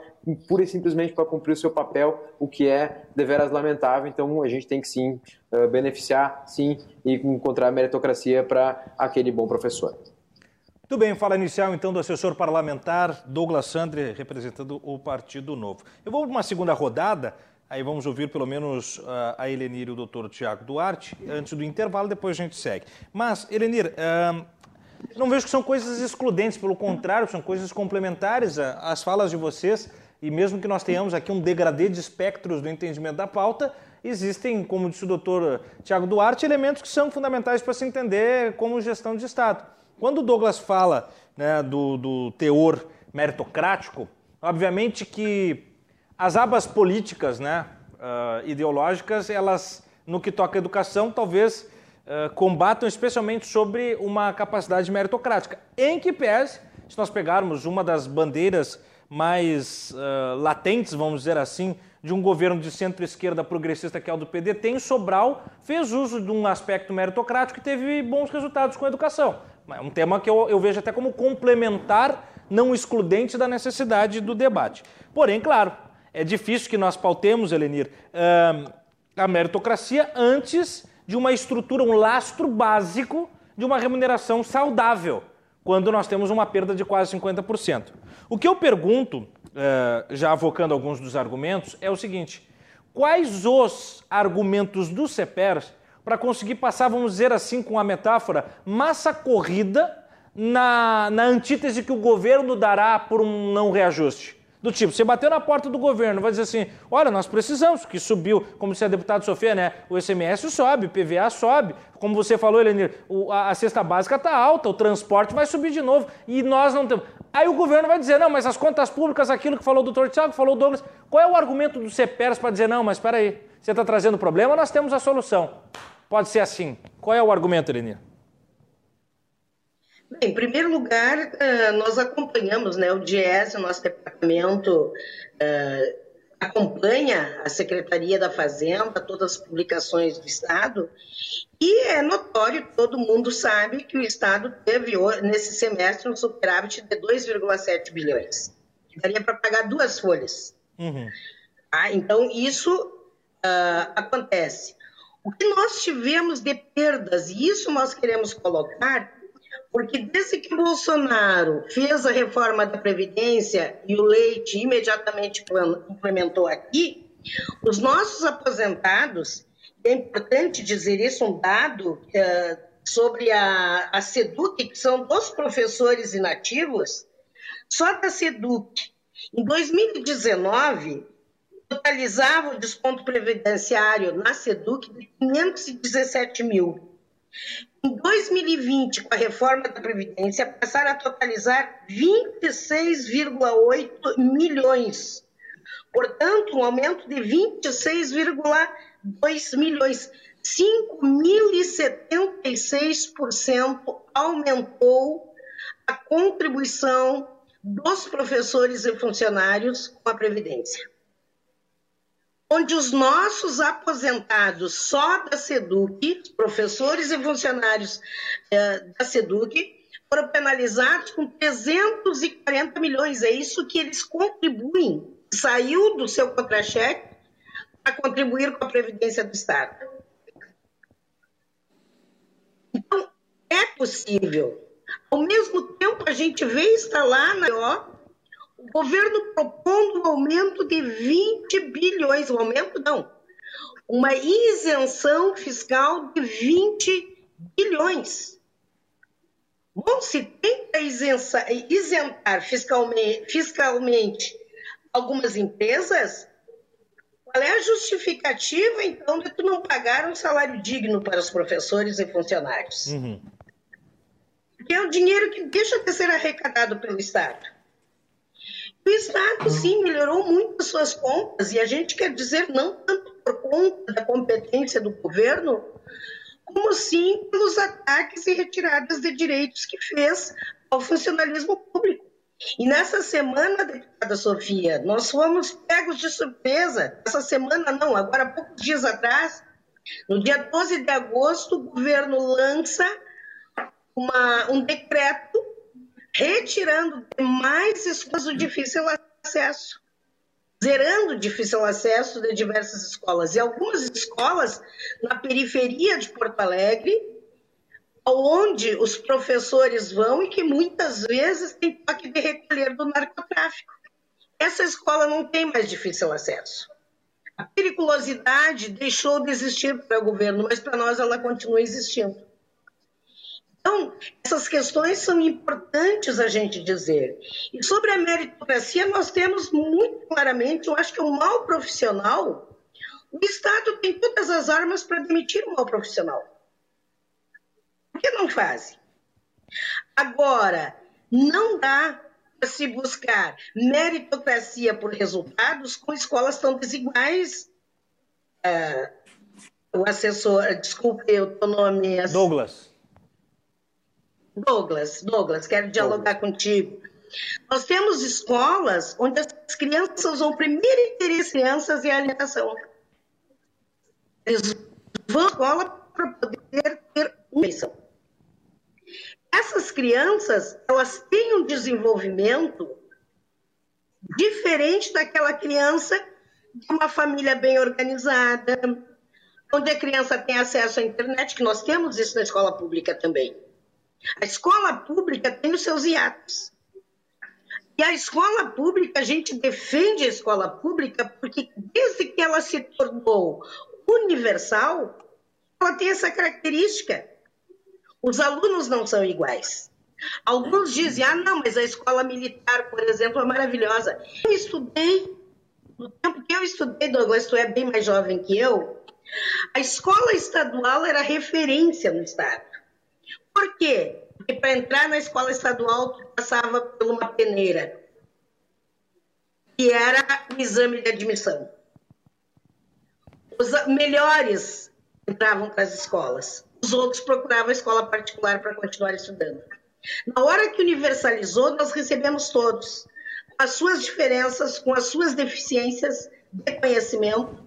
pura e simplesmente para cumprir o seu papel, o que é deveras lamentável. Então a gente tem que sim uh, beneficiar, sim, e encontrar meritocracia para aquele bom professor. Muito bem, fala inicial então do assessor parlamentar Douglas Sandre, representando o Partido Novo. Eu vou para uma segunda rodada, aí vamos ouvir pelo menos uh, a Elenir e o doutor Tiago Duarte, antes do intervalo, depois a gente segue. Mas, Elenir, uh, não vejo que são coisas excludentes, pelo contrário, são coisas complementares às falas de vocês e mesmo que nós tenhamos aqui um degradê de espectros do entendimento da pauta, existem, como disse o doutor Tiago Duarte, elementos que são fundamentais para se entender como gestão de Estado. Quando o Douglas fala né, do, do teor meritocrático, obviamente que as abas políticas, né, uh, ideológicas, elas, no que toca à educação, talvez uh, combatam especialmente sobre uma capacidade meritocrática, em que pese, se nós pegarmos uma das bandeiras mais uh, latentes, vamos dizer assim, de um governo de centro-esquerda progressista que é o do PDT, em Sobral fez uso de um aspecto meritocrático e teve bons resultados com a educação. É um tema que eu, eu vejo até como complementar, não excludente da necessidade do debate. Porém, claro, é difícil que nós pautemos, Elenir, uh, a meritocracia antes de uma estrutura, um lastro básico de uma remuneração saudável, quando nós temos uma perda de quase 50%. O que eu pergunto, eh, já avocando alguns dos argumentos, é o seguinte: quais os argumentos do CEPERS para conseguir passar, vamos dizer assim, com a metáfora, massa corrida na, na antítese que o governo dará por um não reajuste? Do tipo, você bateu na porta do governo, vai dizer assim: olha, nós precisamos, que subiu, como se a deputada Sofia, né? O SMS sobe, o PVA sobe. Como você falou, Elenir, a, a cesta básica está alta, o transporte vai subir de novo e nós não temos. Aí o governo vai dizer: não, mas as contas públicas, aquilo que falou o doutor Tiago, falou o Douglas. Qual é o argumento do CEPERS para dizer: não, mas espera aí, você está trazendo problema, nós temos a solução? Pode ser assim. Qual é o argumento, Elenir? Em primeiro lugar, eh, nós acompanhamos, né, o DIES, o nosso departamento uh, acompanha a Secretaria da Fazenda, todas as publicações do Estado, e é notório, todo mundo sabe que o Estado teve nesse semestre um superávit de 2,7 bilhões, que daria para pagar duas folhas. Uhum. Ah, então, isso uh, acontece. O que nós tivemos de perdas, e isso nós queremos colocar, porque desde que Bolsonaro fez a reforma da Previdência e o Leite imediatamente implementou aqui, os nossos aposentados, é importante dizer isso, um dado é, sobre a, a SEDUC, que são dos professores inativos, só da SEDUC, em 2019, totalizava o desconto previdenciário na SEDUC de 517 mil. Em 2020, com a reforma da Previdência, passaram a totalizar 26,8 milhões. Portanto, um aumento de 26,2 milhões. 5.076% aumentou a contribuição dos professores e funcionários com a Previdência onde os nossos aposentados só da SEDUC, professores e funcionários é, da SEDUC, foram penalizados com 340 milhões. É isso que eles contribuem. Saiu do seu contra-cheque para contribuir com a Previdência do Estado. Então, é possível. Ao mesmo tempo, a gente vê instalar na o governo propondo um aumento de 20 bilhões, um aumento não, uma isenção fiscal de 20 bilhões. Bom, se tenta isentar fiscalmente, fiscalmente algumas empresas, qual é a justificativa, então, de tu não pagar um salário digno para os professores e funcionários? Uhum. Porque é o dinheiro que deixa de ser arrecadado pelo Estado. O Estado, sim, melhorou muito as suas contas, e a gente quer dizer não tanto por conta da competência do governo, como sim pelos ataques e retiradas de direitos que fez ao funcionalismo público. E nessa semana, deputada Sofia, nós fomos pegos de surpresa. Essa semana não, agora poucos dias atrás, no dia 12 de agosto, o governo lança uma, um decreto retirando mais escolas do difícil acesso, zerando o difícil acesso de diversas escolas. E algumas escolas na periferia de Porto Alegre, onde os professores vão e que muitas vezes tem toque de recolher do narcotráfico. Essa escola não tem mais difícil acesso. A periculosidade deixou de existir para o governo, mas para nós ela continua existindo. Então, essas questões são importantes a gente dizer. E sobre a meritocracia, nós temos muito claramente, eu acho que o um mal profissional, o Estado tem todas as armas para demitir o mal profissional. Por que não fazem? Agora, não dá para se buscar meritocracia por resultados com escolas tão desiguais. Uh, o assessor, desculpe o teu nome. Douglas. Douglas, Douglas, quero dialogar Douglas. contigo. Nós temos escolas onde as crianças, o primeiro interesse crianças a alimentação. Eles vão à escola para poder ter uma missão. Essas crianças, elas têm um desenvolvimento diferente daquela criança de uma família bem organizada, onde a criança tem acesso à internet, que nós temos isso na escola pública também. A escola pública tem os seus hiatos. E a escola pública, a gente defende a escola pública porque desde que ela se tornou universal, ela tem essa característica os alunos não são iguais. Alguns dizem, ah, não, mas a escola militar, por exemplo, é maravilhosa. Eu estudei, no tempo que eu estudei, Douglas, tu é bem mais jovem que eu, a escola estadual era referência no Estado. Por quê? Porque para entrar na escola estadual, passava por uma peneira, que era o exame de admissão. Os melhores entravam para as escolas os outros procuravam a escola particular para continuar estudando. Na hora que universalizou, nós recebemos todos, as suas diferenças, com as suas deficiências de conhecimento.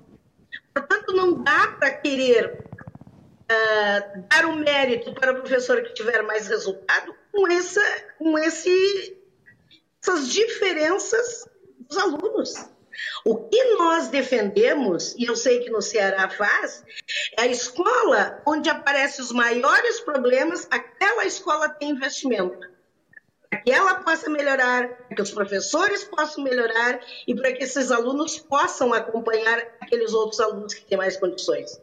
Portanto, não dá para querer uh, dar o mérito para o professor que tiver mais resultado com, essa, com esse, essas diferenças dos alunos. O que nós defendemos, e eu sei que no Ceará faz, é a escola onde aparecem os maiores problemas, aquela escola tem investimento. Para que ela possa melhorar, para que os professores possam melhorar e para que esses alunos possam acompanhar aqueles outros alunos que têm mais condições.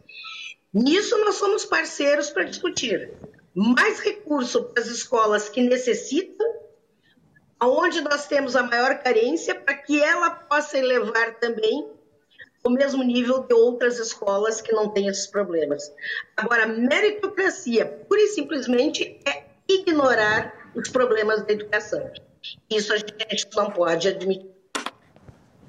Nisso nós somos parceiros para discutir. Mais recurso para as escolas que necessitam aonde nós temos a maior carência, para que ela possa elevar também o mesmo nível de outras escolas que não têm esses problemas. Agora, meritocracia, pura e simplesmente, é ignorar os problemas da educação. Isso a gente não pode admitir.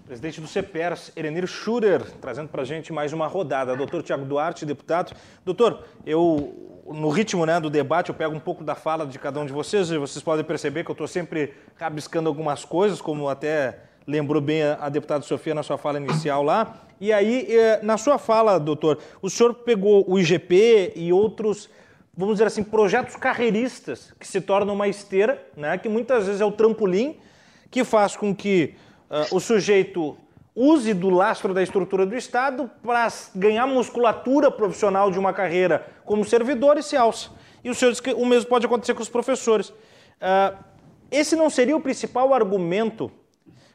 Presidente do CEPERS, Erenir Schurer, trazendo para a gente mais uma rodada. Doutor Tiago Duarte, deputado. Doutor, eu no ritmo né, do debate, eu pego um pouco da fala de cada um de vocês, e vocês podem perceber que eu estou sempre rabiscando algumas coisas, como até lembrou bem a, deputada Sofia na sua fala inicial lá. E aí, eh, na sua fala, doutor, o senhor pegou o IGP e outros, vamos dizer assim, projetos carreiristas que se tornam uma esteira, né, que muitas vezes é o trampolim que faz com que uh, o sujeito use do lastro da estrutura do Estado para ganhar musculatura profissional de uma carreira como servidor e se alça. E o senhor diz que o mesmo pode acontecer com os professores. Uh, esse não seria o principal argumento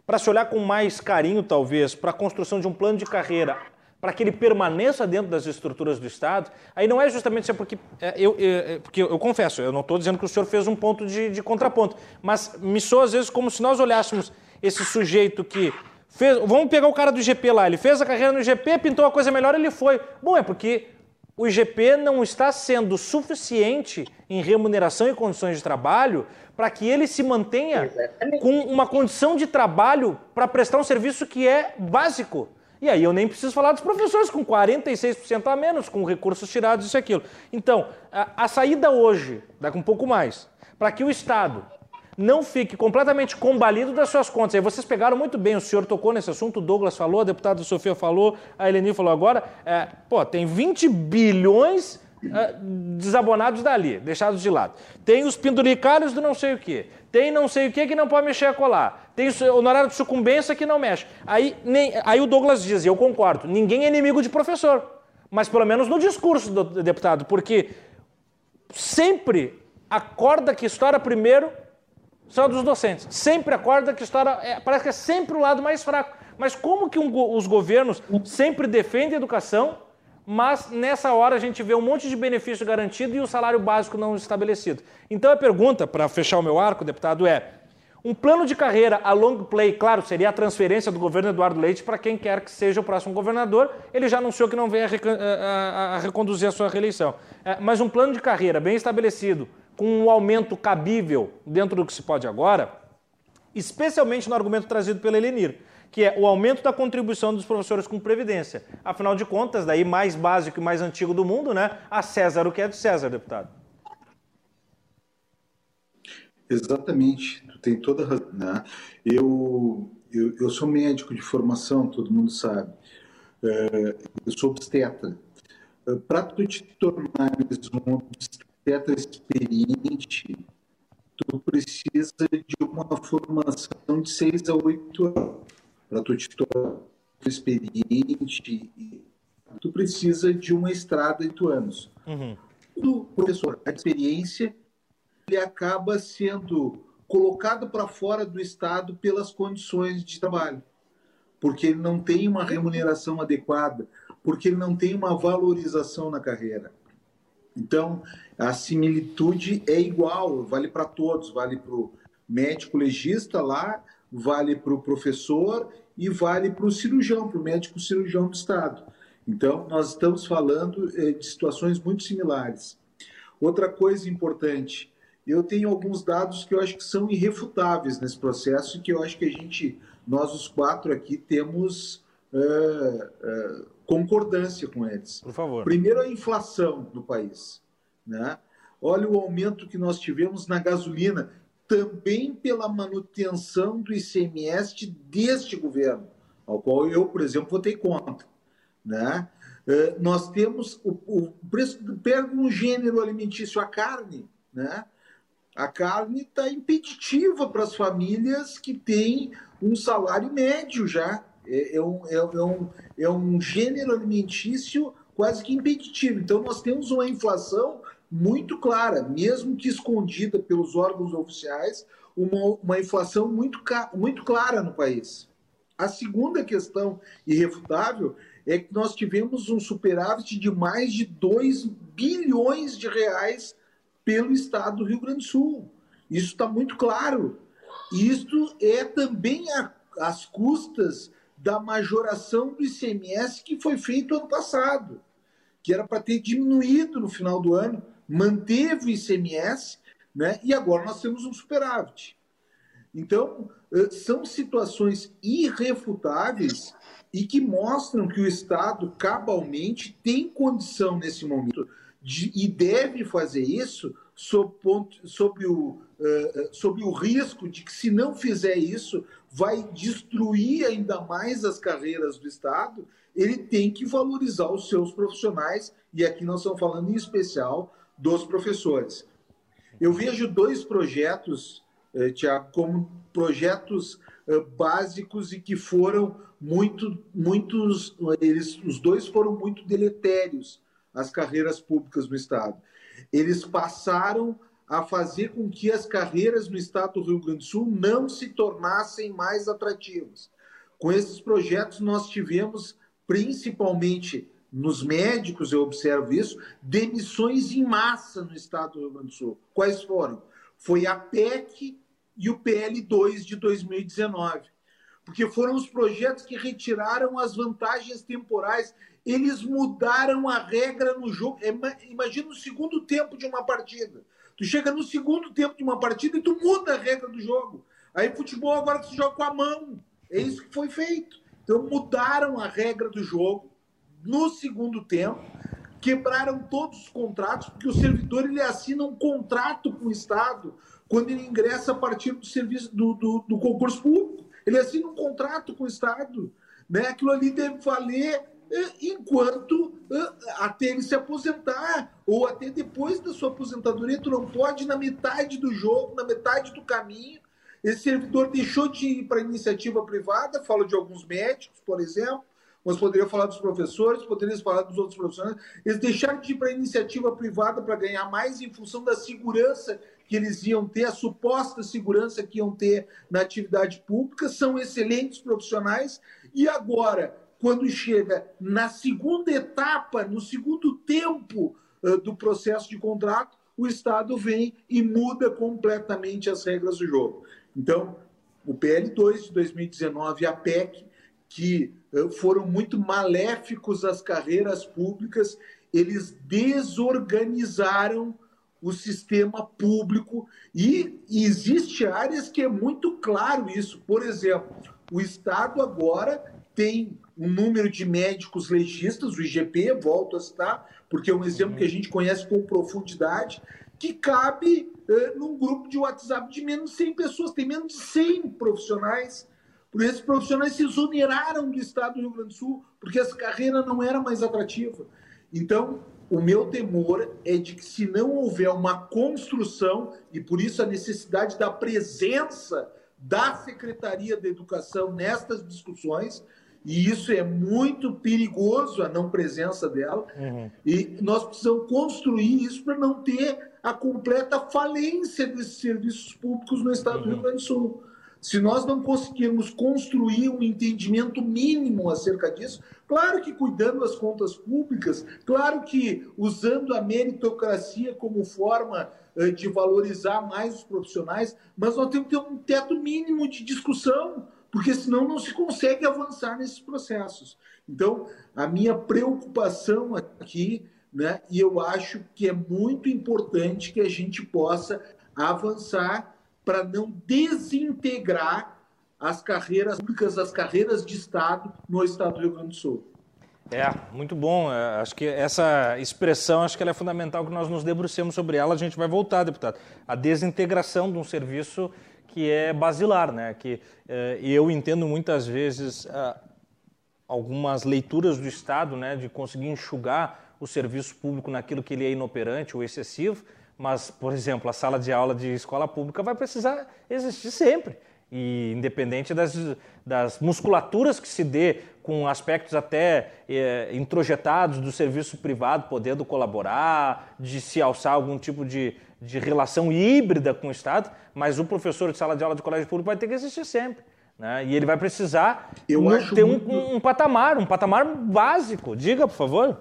para se olhar com mais carinho, talvez, para a construção de um plano de carreira, para que ele permaneça dentro das estruturas do Estado? Aí não é justamente é porque, é, eu, é, porque eu, eu, confesso, eu não estou dizendo que o senhor fez um ponto de, de contraponto, mas me soa às vezes como se nós olhássemos esse sujeito que Fez, vamos pegar o cara do IGP lá. Ele fez a carreira no IGP, pintou a coisa melhor, ele foi. Bom, é porque o IGP não está sendo suficiente em remuneração e condições de trabalho para que ele se mantenha Exatamente. com uma condição de trabalho para prestar um serviço que é básico. E aí eu nem preciso falar dos professores com 46% a menos, com recursos tirados, isso e aquilo. Então, a, a saída hoje, daqui um pouco mais, para que o Estado não fique completamente combalido das suas contas. Aí vocês pegaram muito bem, o senhor tocou nesse assunto, o Douglas falou, a deputada Sofia falou, a Eleni falou agora. É, pô, tem 20 bilhões é, desabonados dali, deixados de lado. Tem os penduricários do não sei o quê. Tem não sei o quê que não pode mexer a colar. Tem o honorário de sucumbência que não mexe. Aí, nem, aí o Douglas diz, e eu concordo, ninguém é inimigo de professor. Mas pelo menos no discurso do deputado, porque sempre a corda que estoura primeiro são dos docentes. Sempre a corda que estoura, é, parece que é sempre o lado mais fraco. Mas como que um, os governos sempre defendem a educação, mas nessa hora a gente vê um monte de benefício garantido e o salário básico não estabelecido? Então a pergunta, para fechar o meu arco, deputado, é: um plano de carreira a long play, claro, seria a transferência do governo Eduardo Leite para quem quer que seja o próximo governador. Ele já anunciou que não vem a, a, a reconduzir a sua reeleição. É, mas um plano de carreira bem estabelecido, com um aumento cabível dentro do que se pode agora, especialmente no argumento trazido pela Elenir, que é o aumento da contribuição dos professores com previdência. Afinal de contas, daí mais básico e mais antigo do mundo, né? A César o que é de César, deputado. Exatamente, tu tem toda a razão. Né? Eu, eu, eu sou médico de formação, todo mundo sabe. É, eu sou obstetra. Para tu te tornar um obstetra, atleta experiente, tu precisa de uma formação de 6 a 8 anos. Para tu te tornar experiente, tu precisa de uma estrada de 8 anos. Uhum. O professor, a experiência, ele acaba sendo colocado para fora do Estado pelas condições de trabalho, porque ele não tem uma remuneração adequada, porque ele não tem uma valorização na carreira. Então, a similitude é igual, vale para todos, vale para o médico legista lá, vale para o professor e vale para o cirurgião, para o médico cirurgião do Estado. Então, nós estamos falando eh, de situações muito similares. Outra coisa importante, eu tenho alguns dados que eu acho que são irrefutáveis nesse processo e que eu acho que a gente, nós os quatro aqui, temos uh, uh, concordância com eles. Por favor. Primeiro, a inflação no país. Né? Olha o aumento que nós tivemos na gasolina, também pela manutenção do ICMS deste governo, ao qual eu, por exemplo, votei contra. Né? Uh, nós temos o, o preço, pega um gênero alimentício, a carne, né? A carne está impeditiva para as famílias que têm um salário médio já. É, é, um, é, é, um, é um gênero alimentício quase que impeditivo. Então, nós temos uma inflação muito clara, mesmo que escondida pelos órgãos oficiais, uma, uma inflação muito, muito clara no país. A segunda questão irrefutável é que nós tivemos um superávit de mais de 2 bilhões de reais pelo estado do Rio Grande do Sul. Isso está muito claro. Isto é também as custas da majoração do ICMS que foi feito ano passado, que era para ter diminuído no final do ano, manteve o ICMS, né? e agora nós temos um superávit. Então, são situações irrefutáveis e que mostram que o Estado, cabalmente, tem condição nesse momento de, e deve fazer isso sob, ponto, sob, o, uh, sob o risco de que, se não fizer isso, vai destruir ainda mais as carreiras do Estado, ele tem que valorizar os seus profissionais, e aqui nós estamos falando em especial dos professores. Eu vejo dois projetos, eh, Tiago, como projetos eh, básicos e que foram muito, muitos, eles, os dois foram muito deletérios às carreiras públicas no Estado. Eles passaram a fazer com que as carreiras no estado do Rio Grande do Sul não se tornassem mais atrativas. Com esses projetos, nós tivemos, principalmente nos médicos, eu observo isso, demissões em massa no estado do Rio Grande do Sul. Quais foram? Foi a PEC e o PL2 de 2019. Porque foram os projetos que retiraram as vantagens temporais eles mudaram a regra no jogo. É, imagina o segundo tempo de uma partida. Tu chega no segundo tempo de uma partida e tu muda a regra do jogo. Aí futebol agora se joga com a mão. É isso que foi feito. Então mudaram a regra do jogo no segundo tempo, quebraram todos os contratos, porque o servidor ele assina um contrato com o Estado quando ele ingressa a partir do serviço do, do, do concurso público. Ele assina um contrato com o Estado. Né? Aquilo ali deve valer enquanto eh, até ele se aposentar ou até depois da sua aposentadoria, tu não pode na metade do jogo, na metade do caminho, esse servidor deixou de ir para iniciativa privada, falo de alguns médicos, por exemplo, mas poderia falar dos professores, poderia falar dos outros profissionais. Eles deixaram de ir para iniciativa privada para ganhar mais em função da segurança que eles iam ter, a suposta segurança que iam ter na atividade pública. São excelentes profissionais e agora, quando chega na segunda etapa, no segundo tempo uh, do processo de contrato, o Estado vem e muda completamente as regras do jogo. Então, o PL2 de 2019 e a PEC, que eh, foram muito maléficos às carreiras públicas, eles desorganizaram o sistema público e, e existe áreas que é muito claro isso. Por exemplo, o Estado agora tem um número de médicos legistas, o IGP, volto a citar, porque é um exemplo que a gente conhece com profundidade, que cabe uh, num grupo de WhatsApp de menos de 100 pessoas, tem menos de 100 profissionais por esses profissionais se exoneraram do Estado do Rio Grande do Sul, porque essa carreira não era mais atrativa. Então, o meu temor é de que, se não houver uma construção, e por isso a necessidade da presença da Secretaria da Educação nestas discussões, e isso é muito perigoso, a não presença dela, uhum. e nós precisamos construir isso para não ter a completa falência desses serviços públicos no Estado uhum. do Rio uhum. Grande do Sul. Se nós não conseguirmos construir um entendimento mínimo acerca disso, claro que cuidando das contas públicas, claro que usando a meritocracia como forma uh, de valorizar mais os profissionais, mas nós temos que ter um teto mínimo de discussão, porque senão não se consegue avançar nesses processos. Então, a minha preocupação aqui, né, e eu acho que é muito importante que a gente possa avançar para não desintegrar as carreiras públicas, as carreiras de Estado no Estado do Rio Grande do Sul. É, muito bom. É, acho que essa expressão, acho que é fundamental que nós nos debrucemos sobre ela. A gente vai voltar, deputado. A desintegração de um serviço que é basilar, né? Que é, eu entendo muitas vezes é, algumas leituras do Estado, né, de conseguir enxugar o serviço público naquilo que ele é inoperante ou excessivo mas, por exemplo, a sala de aula de escola pública vai precisar existir sempre. E independente das, das musculaturas que se dê com aspectos até é, introjetados do serviço privado podendo colaborar, de se alçar algum tipo de, de relação híbrida com o Estado, mas o professor de sala de aula de colégio público vai ter que existir sempre. Né? E ele vai precisar Eu ter muito... um, um patamar, um patamar básico. Diga, por favor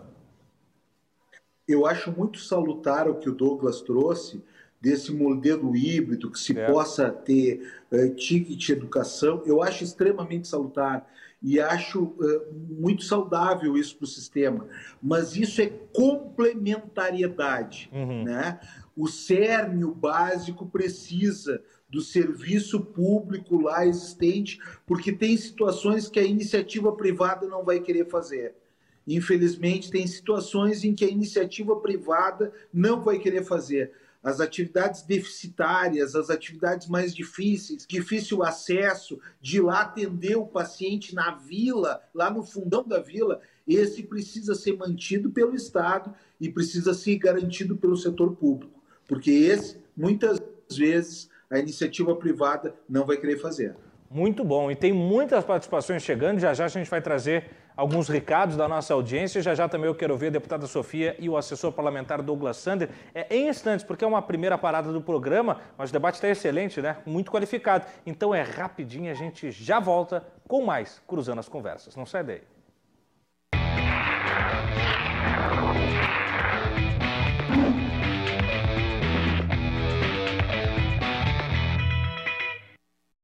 eu acho muito salutar o que o Douglas trouxe desse modelo híbrido que se é. possa ter uh, ticket educação. Eu acho extremamente salutar e acho uh, muito saudável isso para o sistema. Mas isso é complementariedade, uhum. né? O cerne, o básico, precisa do serviço público lá existente, porque tem situações que a iniciativa privada não vai querer fazer. Infelizmente, tem situações em que a iniciativa privada não vai querer fazer. As atividades deficitárias, as atividades mais difíceis, difícil acesso, de lá atender o paciente na vila, lá no fundão da vila, esse precisa ser mantido pelo Estado e precisa ser garantido pelo setor público. Porque esse, muitas vezes, a iniciativa privada não vai querer fazer. Muito bom. E tem muitas participações chegando. Já já a gente vai trazer alguns recados da nossa audiência. Já já também eu quero ver a deputada Sofia e o assessor parlamentar Douglas Sander é, em instantes, porque é uma primeira parada do programa, mas o debate está excelente, né? Muito qualificado. Então é rapidinho, a gente já volta com mais Cruzando as Conversas. Não sai daí.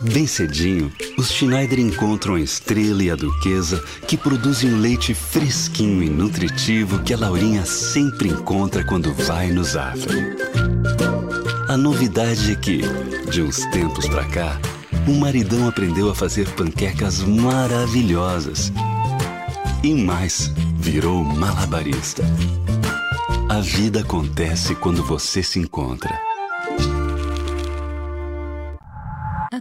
Bem cedinho, os Schneider encontram a estrela e a duquesa que produzem um leite fresquinho e nutritivo que a Laurinha sempre encontra quando vai no Zafra. A novidade é que, de uns tempos pra cá, o maridão aprendeu a fazer panquecas maravilhosas. E mais, virou malabarista. A vida acontece quando você se encontra.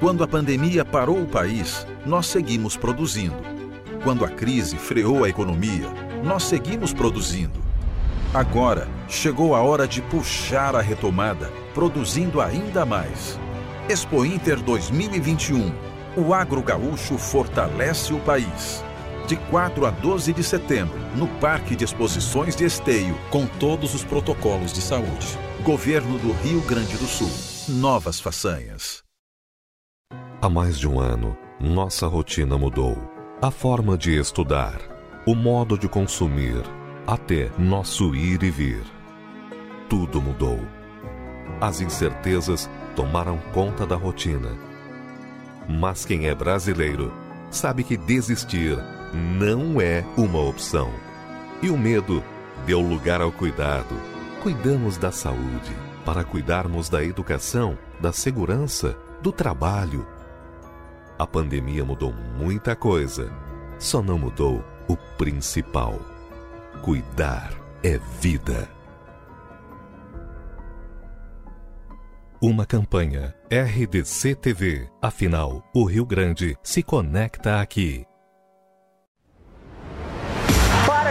Quando a pandemia parou o país, nós seguimos produzindo. Quando a crise freou a economia, nós seguimos produzindo. Agora chegou a hora de puxar a retomada, produzindo ainda mais. Expo Inter 2021. O agro gaúcho fortalece o país. De 4 a 12 de setembro, no Parque de Exposições de Esteio, com todos os protocolos de saúde. Governo do Rio Grande do Sul. Novas façanhas. Há mais de um ano, nossa rotina mudou. A forma de estudar, o modo de consumir, até nosso ir e vir. Tudo mudou. As incertezas tomaram conta da rotina. Mas quem é brasileiro sabe que desistir não é uma opção. E o medo deu lugar ao cuidado. Cuidamos da saúde para cuidarmos da educação, da segurança, do trabalho a pandemia mudou muita coisa, só não mudou o principal: cuidar é vida. Uma campanha RDC TV. Afinal, o Rio Grande se conecta aqui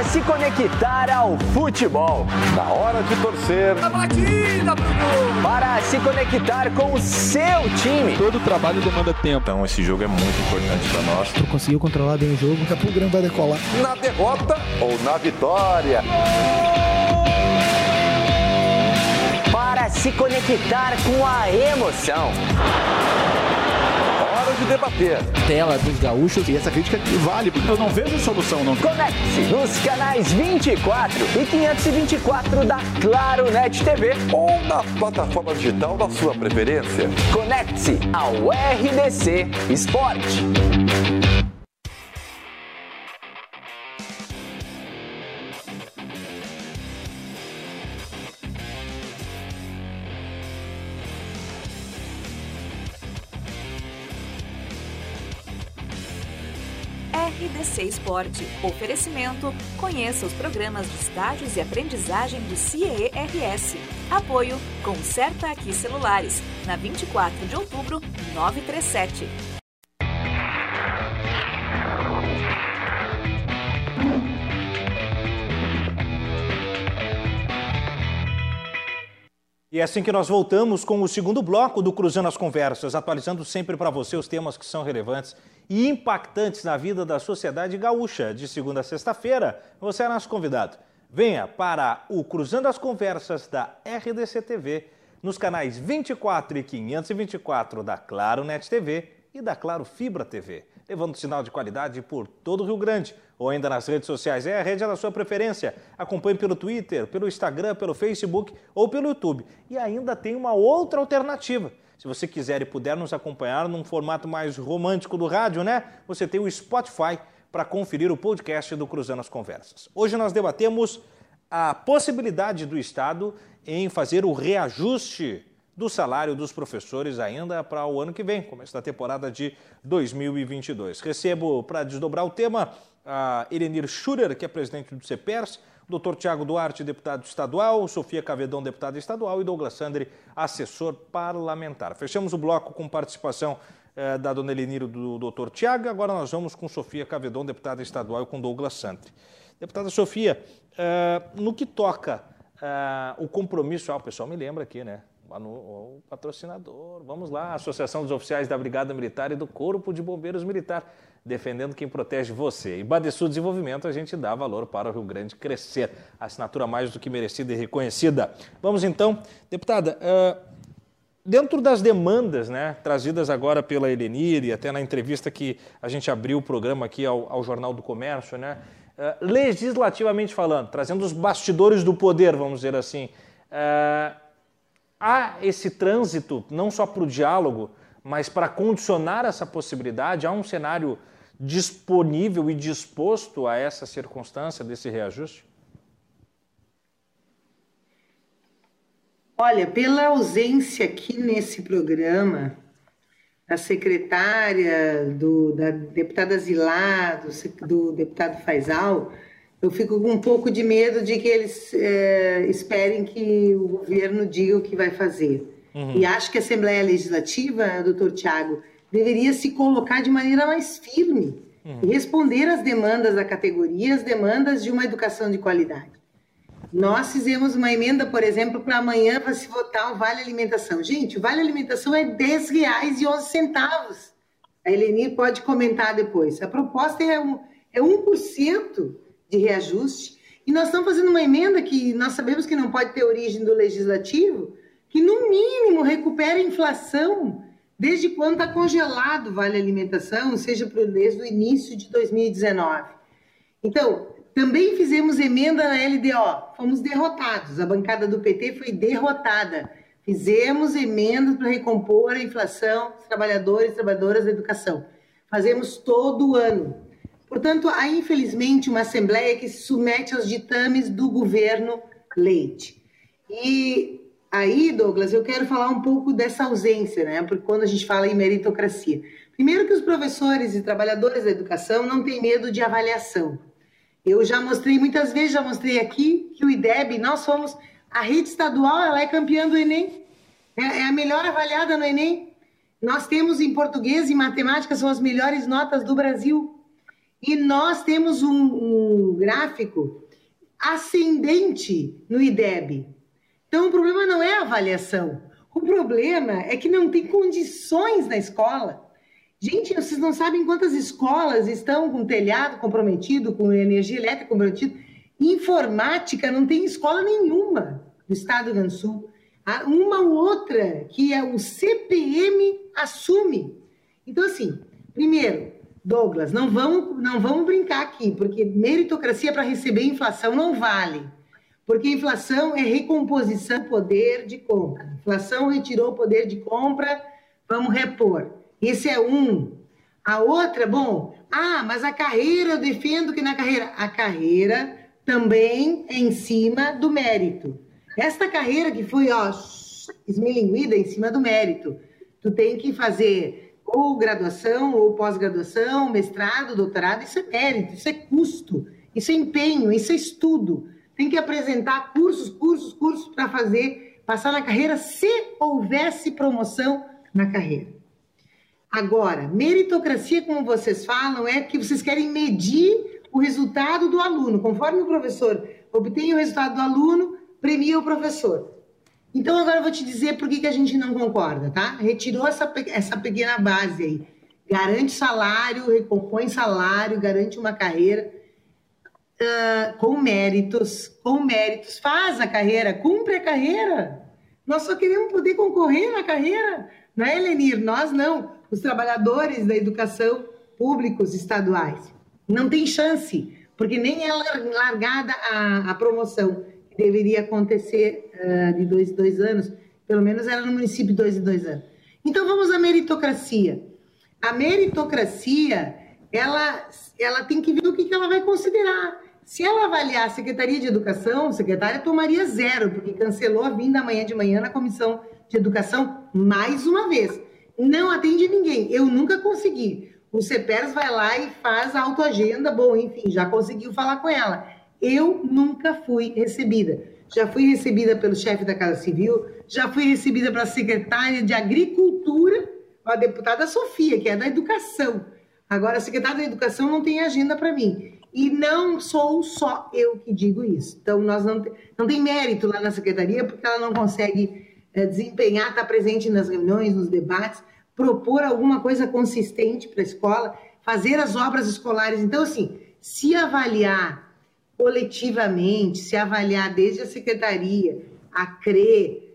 se conectar ao futebol. Na hora de torcer. A batida, Bruno! Para se conectar com o seu time. Todo o trabalho demanda tempo. Então esse jogo é muito importante para nós. Tu conseguiu controlar bem o jogo. Daqui a pouco o Grêmio vai decolar. Na derrota ou na vitória. Para se conectar com a emoção de debater. Tela dos gaúchos. E essa crítica vale, porque eu não vejo solução. Não. Conecte-se nos canais 24 e 524 da Claro Net TV ou na plataforma digital da sua preferência. Conecte-se ao RDC Esporte. RDC Esporte. Oferecimento. Conheça os programas de estágios e aprendizagem do CIERS. Apoio. Conserta Aqui Celulares. Na 24 de outubro, 937. E é assim que nós voltamos com o segundo bloco do Cruzando as Conversas, atualizando sempre para você os temas que são relevantes e impactantes na vida da sociedade gaúcha. De segunda a sexta-feira, você é nosso convidado. Venha para o Cruzando as Conversas da RDC TV nos canais 24 e 524 da Claro Net TV e da Claro Fibra TV, levando sinal de qualidade por todo o Rio Grande ou ainda nas redes sociais. É a rede da sua preferência. Acompanhe pelo Twitter, pelo Instagram, pelo Facebook ou pelo YouTube. E ainda tem uma outra alternativa. Se você quiser e puder nos acompanhar num formato mais romântico do rádio, né? Você tem o Spotify para conferir o podcast do Cruzando as Conversas. Hoje nós debatemos a possibilidade do Estado em fazer o reajuste do salário dos professores ainda para o ano que vem, começo da temporada de 2022. Recebo para desdobrar o tema a Elenir Schurer, que é presidente do CEPERS, Dr. Tiago Duarte, deputado estadual, Sofia Cavedão, deputada estadual e Douglas Sandri, assessor parlamentar. Fechamos o bloco com participação eh, da dona Elenir do doutor Tiago. Agora nós vamos com Sofia Cavedon, deputada estadual, e com Douglas Santri. Deputada Sofia, eh, no que toca eh, o compromisso, ah, o pessoal me lembra aqui, né? O patrocinador, vamos lá, Associação dos Oficiais da Brigada Militar e do Corpo de Bombeiros Militar, defendendo quem protege você. E Badesul Desenvolvimento, a gente dá valor para o Rio Grande crescer. Assinatura mais do que merecida e reconhecida. Vamos então, deputada, dentro das demandas né, trazidas agora pela Elenir e até na entrevista que a gente abriu o programa aqui ao, ao Jornal do Comércio, né, uh, legislativamente falando, trazendo os bastidores do poder, vamos dizer assim, uh, há esse trânsito não só para o diálogo, mas para condicionar essa possibilidade, há um cenário disponível e disposto a essa circunstância desse reajuste? Olha, pela ausência aqui nesse programa da secretária, do, da deputada Zilá, do, do deputado Faisal, eu fico com um pouco de medo de que eles é, esperem que o governo diga o que vai fazer. Uhum. E acho que a Assembleia Legislativa, doutor Tiago, deveria se colocar de maneira mais firme uhum. e responder às demandas da categoria, às demandas de uma educação de qualidade. Nós fizemos uma emenda, por exemplo, para amanhã para se votar o Vale Alimentação. Gente, o Vale Alimentação é R$ 10,11. A Eleni pode comentar depois. A proposta é, um, é 1% de reajuste. E nós estamos fazendo uma emenda que nós sabemos que não pode ter origem do legislativo, que no mínimo recupera a inflação desde quando está congelado o Vale Alimentação, seja desde o início de 2019. Então, também fizemos emenda na LDO, fomos derrotados. A bancada do PT foi derrotada. Fizemos emendas para recompor a inflação dos trabalhadores e trabalhadoras da educação. Fazemos todo ano. Portanto, há infelizmente uma Assembleia que se submete aos ditames do governo Leite. E aí, Douglas, eu quero falar um pouco dessa ausência, né? Porque quando a gente fala em meritocracia. Primeiro que os professores e trabalhadores da educação não têm medo de avaliação. Eu já mostrei muitas vezes, já mostrei aqui que o IDEB, nós somos a rede estadual, ela é campeã do Enem, é, é a melhor avaliada no Enem. Nós temos em português e matemática são as melhores notas do Brasil. E nós temos um, um gráfico ascendente no IDEB. Então o problema não é a avaliação. O problema é que não tem condições na escola Gente, vocês não sabem quantas escolas estão com telhado comprometido, com energia elétrica comprometida. Informática não tem escola nenhuma no estado do Rio Grande do Sul. Uma ou outra que é o CPM assume. Então, assim, primeiro, Douglas, não vamos, não vamos brincar aqui, porque meritocracia para receber inflação não vale. Porque inflação é recomposição do poder de compra. Inflação retirou o poder de compra, vamos repor. Esse é um. A outra, bom, ah, mas a carreira, eu defendo que na carreira. A carreira também é em cima do mérito. Esta carreira que foi, ó, esmilinguida em cima do mérito. Tu tem que fazer ou graduação, ou pós-graduação, mestrado, doutorado, isso é mérito, isso é custo, isso é empenho, isso é estudo. Tem que apresentar cursos, cursos, cursos para fazer, passar na carreira, se houvesse promoção na carreira. Agora, meritocracia, como vocês falam, é que vocês querem medir o resultado do aluno. Conforme o professor obtém o resultado do aluno, premia o professor. Então, agora eu vou te dizer por que, que a gente não concorda, tá? Retirou essa, essa pequena base aí. Garante salário, recompõe salário, garante uma carreira uh, com méritos, com méritos. Faz a carreira, cumpre a carreira. Nós só queremos poder concorrer na carreira, não é, Elenir? Nós não, os trabalhadores da educação públicos estaduais. Não tem chance, porque nem é largada a, a promoção, que deveria acontecer uh, de dois em dois anos, pelo menos era no município dois em dois anos. Então vamos à meritocracia. A meritocracia, ela, ela tem que ver o que ela vai considerar. Se ela avaliar a Secretaria de Educação, a secretária tomaria zero, porque cancelou a vinda amanhã de manhã na Comissão de Educação mais uma vez. Não atende ninguém. Eu nunca consegui. O CEPERS vai lá e faz a autoagenda. Bom, enfim, já conseguiu falar com ela. Eu nunca fui recebida. Já fui recebida pelo chefe da Casa Civil, já fui recebida pela secretária de Agricultura, a deputada Sofia, que é da Educação. Agora, a secretária da Educação não tem agenda para mim. E não sou só eu que digo isso. Então, nós não, não tem mérito lá na secretaria, porque ela não consegue é, desempenhar, estar tá presente nas reuniões, nos debates, propor alguma coisa consistente para a escola, fazer as obras escolares. Então, assim, se avaliar coletivamente, se avaliar desde a secretaria, a CRE,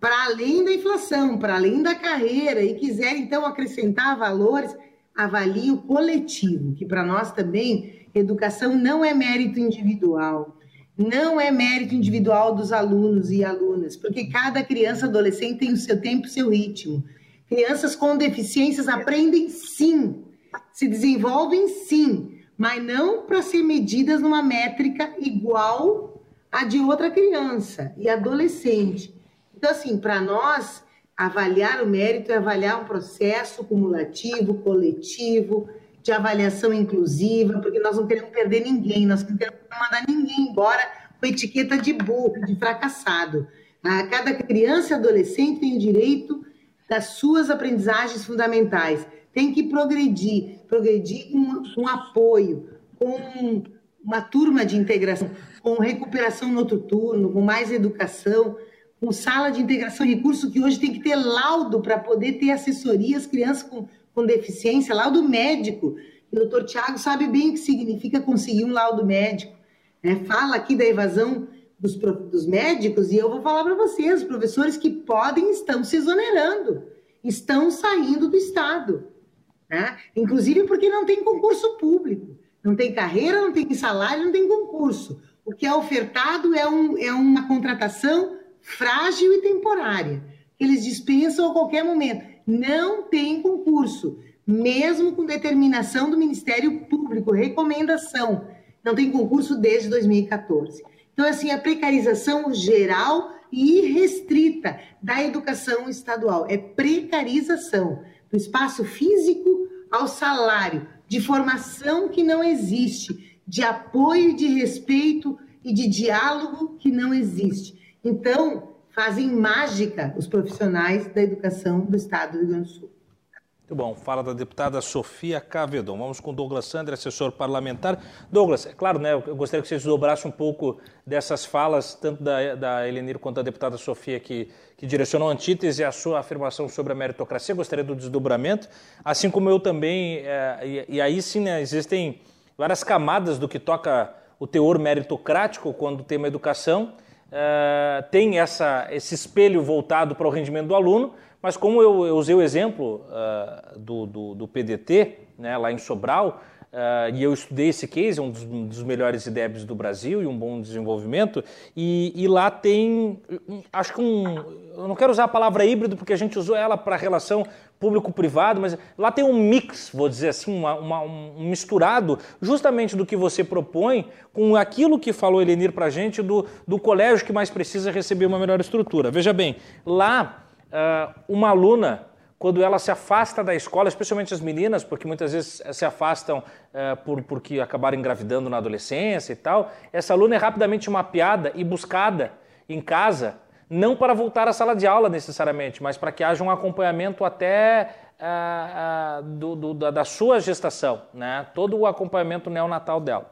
para além da inflação, para além da carreira, e quiser então acrescentar valores, avalie o coletivo, que para nós também Educação não é mérito individual. Não é mérito individual dos alunos e alunas, porque cada criança adolescente tem o seu tempo, o seu ritmo. Crianças com deficiências aprendem sim, se desenvolvem sim, mas não para ser medidas numa métrica igual a de outra criança e adolescente. Então, assim, para nós, avaliar o mérito é avaliar um processo cumulativo, coletivo, de avaliação inclusiva, porque nós não queremos perder ninguém, nós não queremos mandar ninguém embora com etiqueta de burro, de fracassado. Ah, cada criança e adolescente tem o direito das suas aprendizagens fundamentais, tem que progredir, progredir com, com apoio, com uma turma de integração, com recuperação no outro turno, com mais educação, com sala de integração e recurso que hoje tem que ter laudo para poder ter assessoria às crianças com com deficiência, laudo médico. O doutor Tiago sabe bem o que significa conseguir um laudo médico. Né? Fala aqui da evasão dos, dos médicos e eu vou falar para vocês, professores que podem estão se exonerando, estão saindo do Estado. Né? Inclusive porque não tem concurso público, não tem carreira, não tem salário, não tem concurso. O que é ofertado é, um, é uma contratação frágil e temporária, eles dispensam a qualquer momento não tem concurso, mesmo com determinação do Ministério Público, recomendação. Não tem concurso desde 2014. Então, assim, a precarização geral e irrestrita da educação estadual é precarização do espaço físico ao salário, de formação que não existe, de apoio, de respeito e de diálogo que não existe. Então, fazem mágica os profissionais da educação do Estado do Rio Grande do Sul. Muito bom. Fala da deputada Sofia Cavedon. Vamos com Douglas Sandra, assessor parlamentar. Douglas, é claro, né, eu gostaria que você desdobrasse um pouco dessas falas, tanto da, da Elenir quanto da deputada Sofia, que, que direcionou a antítese a sua afirmação sobre a meritocracia. Gostaria do desdobramento, assim como eu também, é, e, e, aí sim né, existem várias camadas do que toca o teor meritocrático quando tem uma educação, uh, tem essa, esse espelho voltado para o rendimento do aluno, mas como eu, eu usei o exemplo uh, do, do, do, PDT, né, lá em Sobral, Uh, e eu estudei esse case, é um dos, um dos, melhores IDEBs do Brasil e um bom desenvolvimento. E, e lá tem, acho que um. Eu não quero usar a palavra híbrido porque a gente usou ela para relação público-privado, mas lá tem um mix, vou dizer assim, uma, uma, um misturado justamente do que você propõe com aquilo que falou Elenir para a gente do, do colégio que mais precisa receber uma melhor estrutura. Veja bem, lá uh, uma aluna quando ela se afasta da escola, especialmente as meninas, porque muitas vezes se afastam uh, por, porque acabaram engravidando na adolescência e tal, essa aluna é rapidamente mapeada e buscada em casa, não para voltar à sala de aula necessariamente, mas para que haja um acompanhamento até uh, do, do, da, da, sua gestação, né? todo o acompanhamento neonatal dela.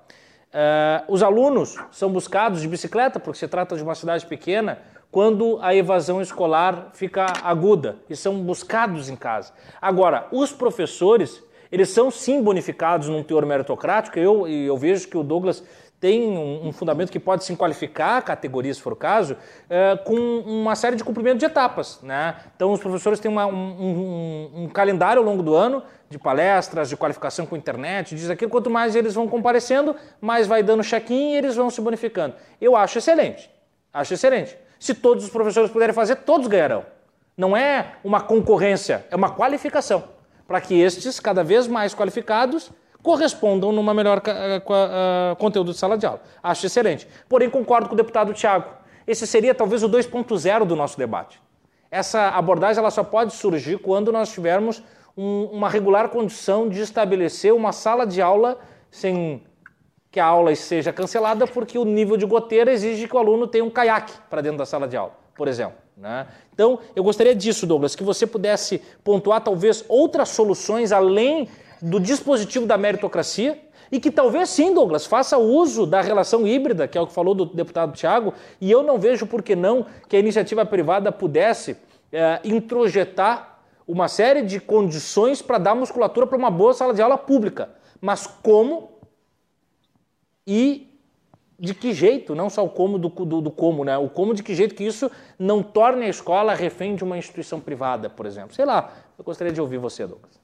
os alunos são buscados de bicicleta, porque se trata de uma cidade pequena, quando a evasão escolar fica aguda e são buscados em casa. Agora, os professores, eles são sim bonificados num teor meritocrático, eu, eu vejo que o Douglas tem um, um, fundamento que pode se qualificar, categoria se for o caso, é, com uma série de cumprimento de etapas. Né? Então, os professores têm uma, um, um, um, calendário ao longo do ano de palestras, de qualificação com internet, diz aquilo. Quanto mais eles vão comparecendo, mais vai dando check-in e eles vão se bonificando. Eu acho excelente. Acho excelente. Se todos os professores puderem fazer, todos ganharão. Não é uma concorrência, é uma qualificação para que estes, cada vez mais qualificados, correspondam numa melhor uh, conteúdo de sala de aula. Acho excelente. Porém, concordo com o deputado Tiago. Esse seria talvez o 2.0 do nosso debate. Essa abordagem ela só pode surgir quando nós tivermos um, uma regular condição de estabelecer uma sala de aula sem que a aula seja cancelada, porque o nível de goteira exige que o aluno tenha um caiaque para dentro da sala de aula, por exemplo. Né? Então, eu gostaria disso, Douglas, que você pudesse pontuar talvez outras soluções além do dispositivo da meritocracia e que talvez sim, Douglas, faça uso da relação híbrida, que é o que falou do deputado Tiago, e eu não vejo por que não que a iniciativa privada pudesse é, introjetar uma série de condições para dar musculatura para uma boa sala de aula pública. Mas como e de que jeito, não só o como do, do, do, como, né? O como de que jeito que isso não torne a escola refém de uma instituição privada, por exemplo. Sei lá, eu gostaria de ouvir você, Douglas.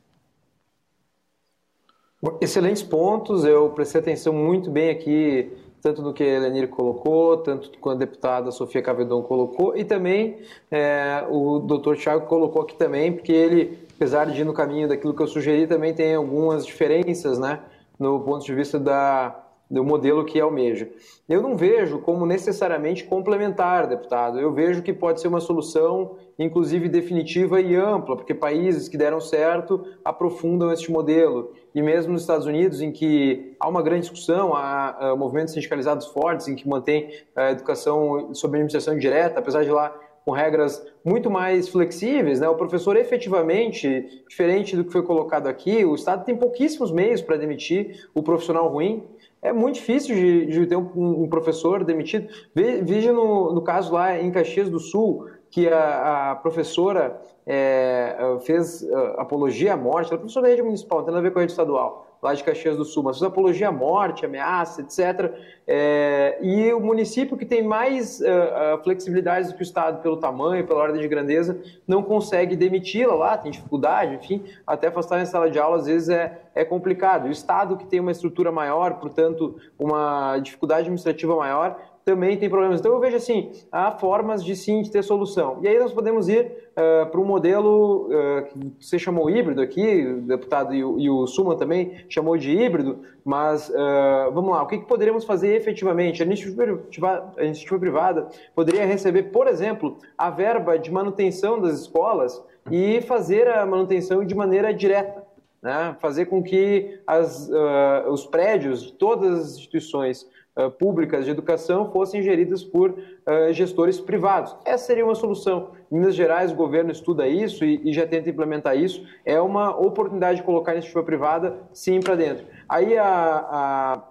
Excelentes pontos, eu prestei atenção muito bem aqui, tanto no que a Elenir colocou, tanto quando a deputada Sofia Cavedon colocou, e também é, o doutor Tiago colocou aqui também, porque ele, apesar de ir no caminho daquilo que eu sugeri, também tem algumas diferenças, né, no ponto de vista da, do modelo que almeja. Eu não vejo como necessariamente complementar, deputado. Eu vejo que pode ser uma solução, inclusive definitiva e ampla, porque países que deram certo aprofundam este modelo. E mesmo nos Estados Unidos, em que há uma grande discussão, há, há movimentos sindicalizados fortes, em que mantém a educação sob administração direta, apesar de lá com regras muito mais flexíveis, né? O professor efetivamente, diferente do que foi colocado aqui, o Estado tem pouquíssimos meios para demitir o profissional ruim é muito difícil de, de ter um, um, professor demitido. Veja no, no, caso lá em Caxias do Sul, que a, a professora é, fez uh, apologia à morte, ela é professora da rede municipal, não tem nada a ver com a rede estadual lá de Caxias do Sul, mas fez apologia à morte, ameaça, etc. É, e o município que tem mais uh, do que o Estado pelo tamanho, pela ordem de grandeza, não consegue demiti-la lá, tem dificuldade, enfim, até afastar em sala de aula às vezes é, é complicado. O Estado que tem uma estrutura maior, portanto, uma dificuldade administrativa maior, também tem problemas. Então eu vejo assim, há formas de sim de ter solução. E aí nós podemos ir uh, para um modelo uh, que você chamou híbrido aqui, o deputado e o, e o Suman também chamou de híbrido, mas uh, vamos lá, o que, que poderíamos fazer efetivamente? A iniciativa, a iniciativa privada poderia receber, por exemplo, a verba de manutenção das escolas e fazer a manutenção de maneira direta. Né? Fazer com que as, os prédios de todas as instituições uh, públicas de educação fossem geridas por uh, gestores privados. Essa seria uma solução. Minas Gerais, o governo estuda isso e, e já tenta implementar isso. É uma oportunidade de colocar a iniciativa privada, sim, para dentro. Aí a, a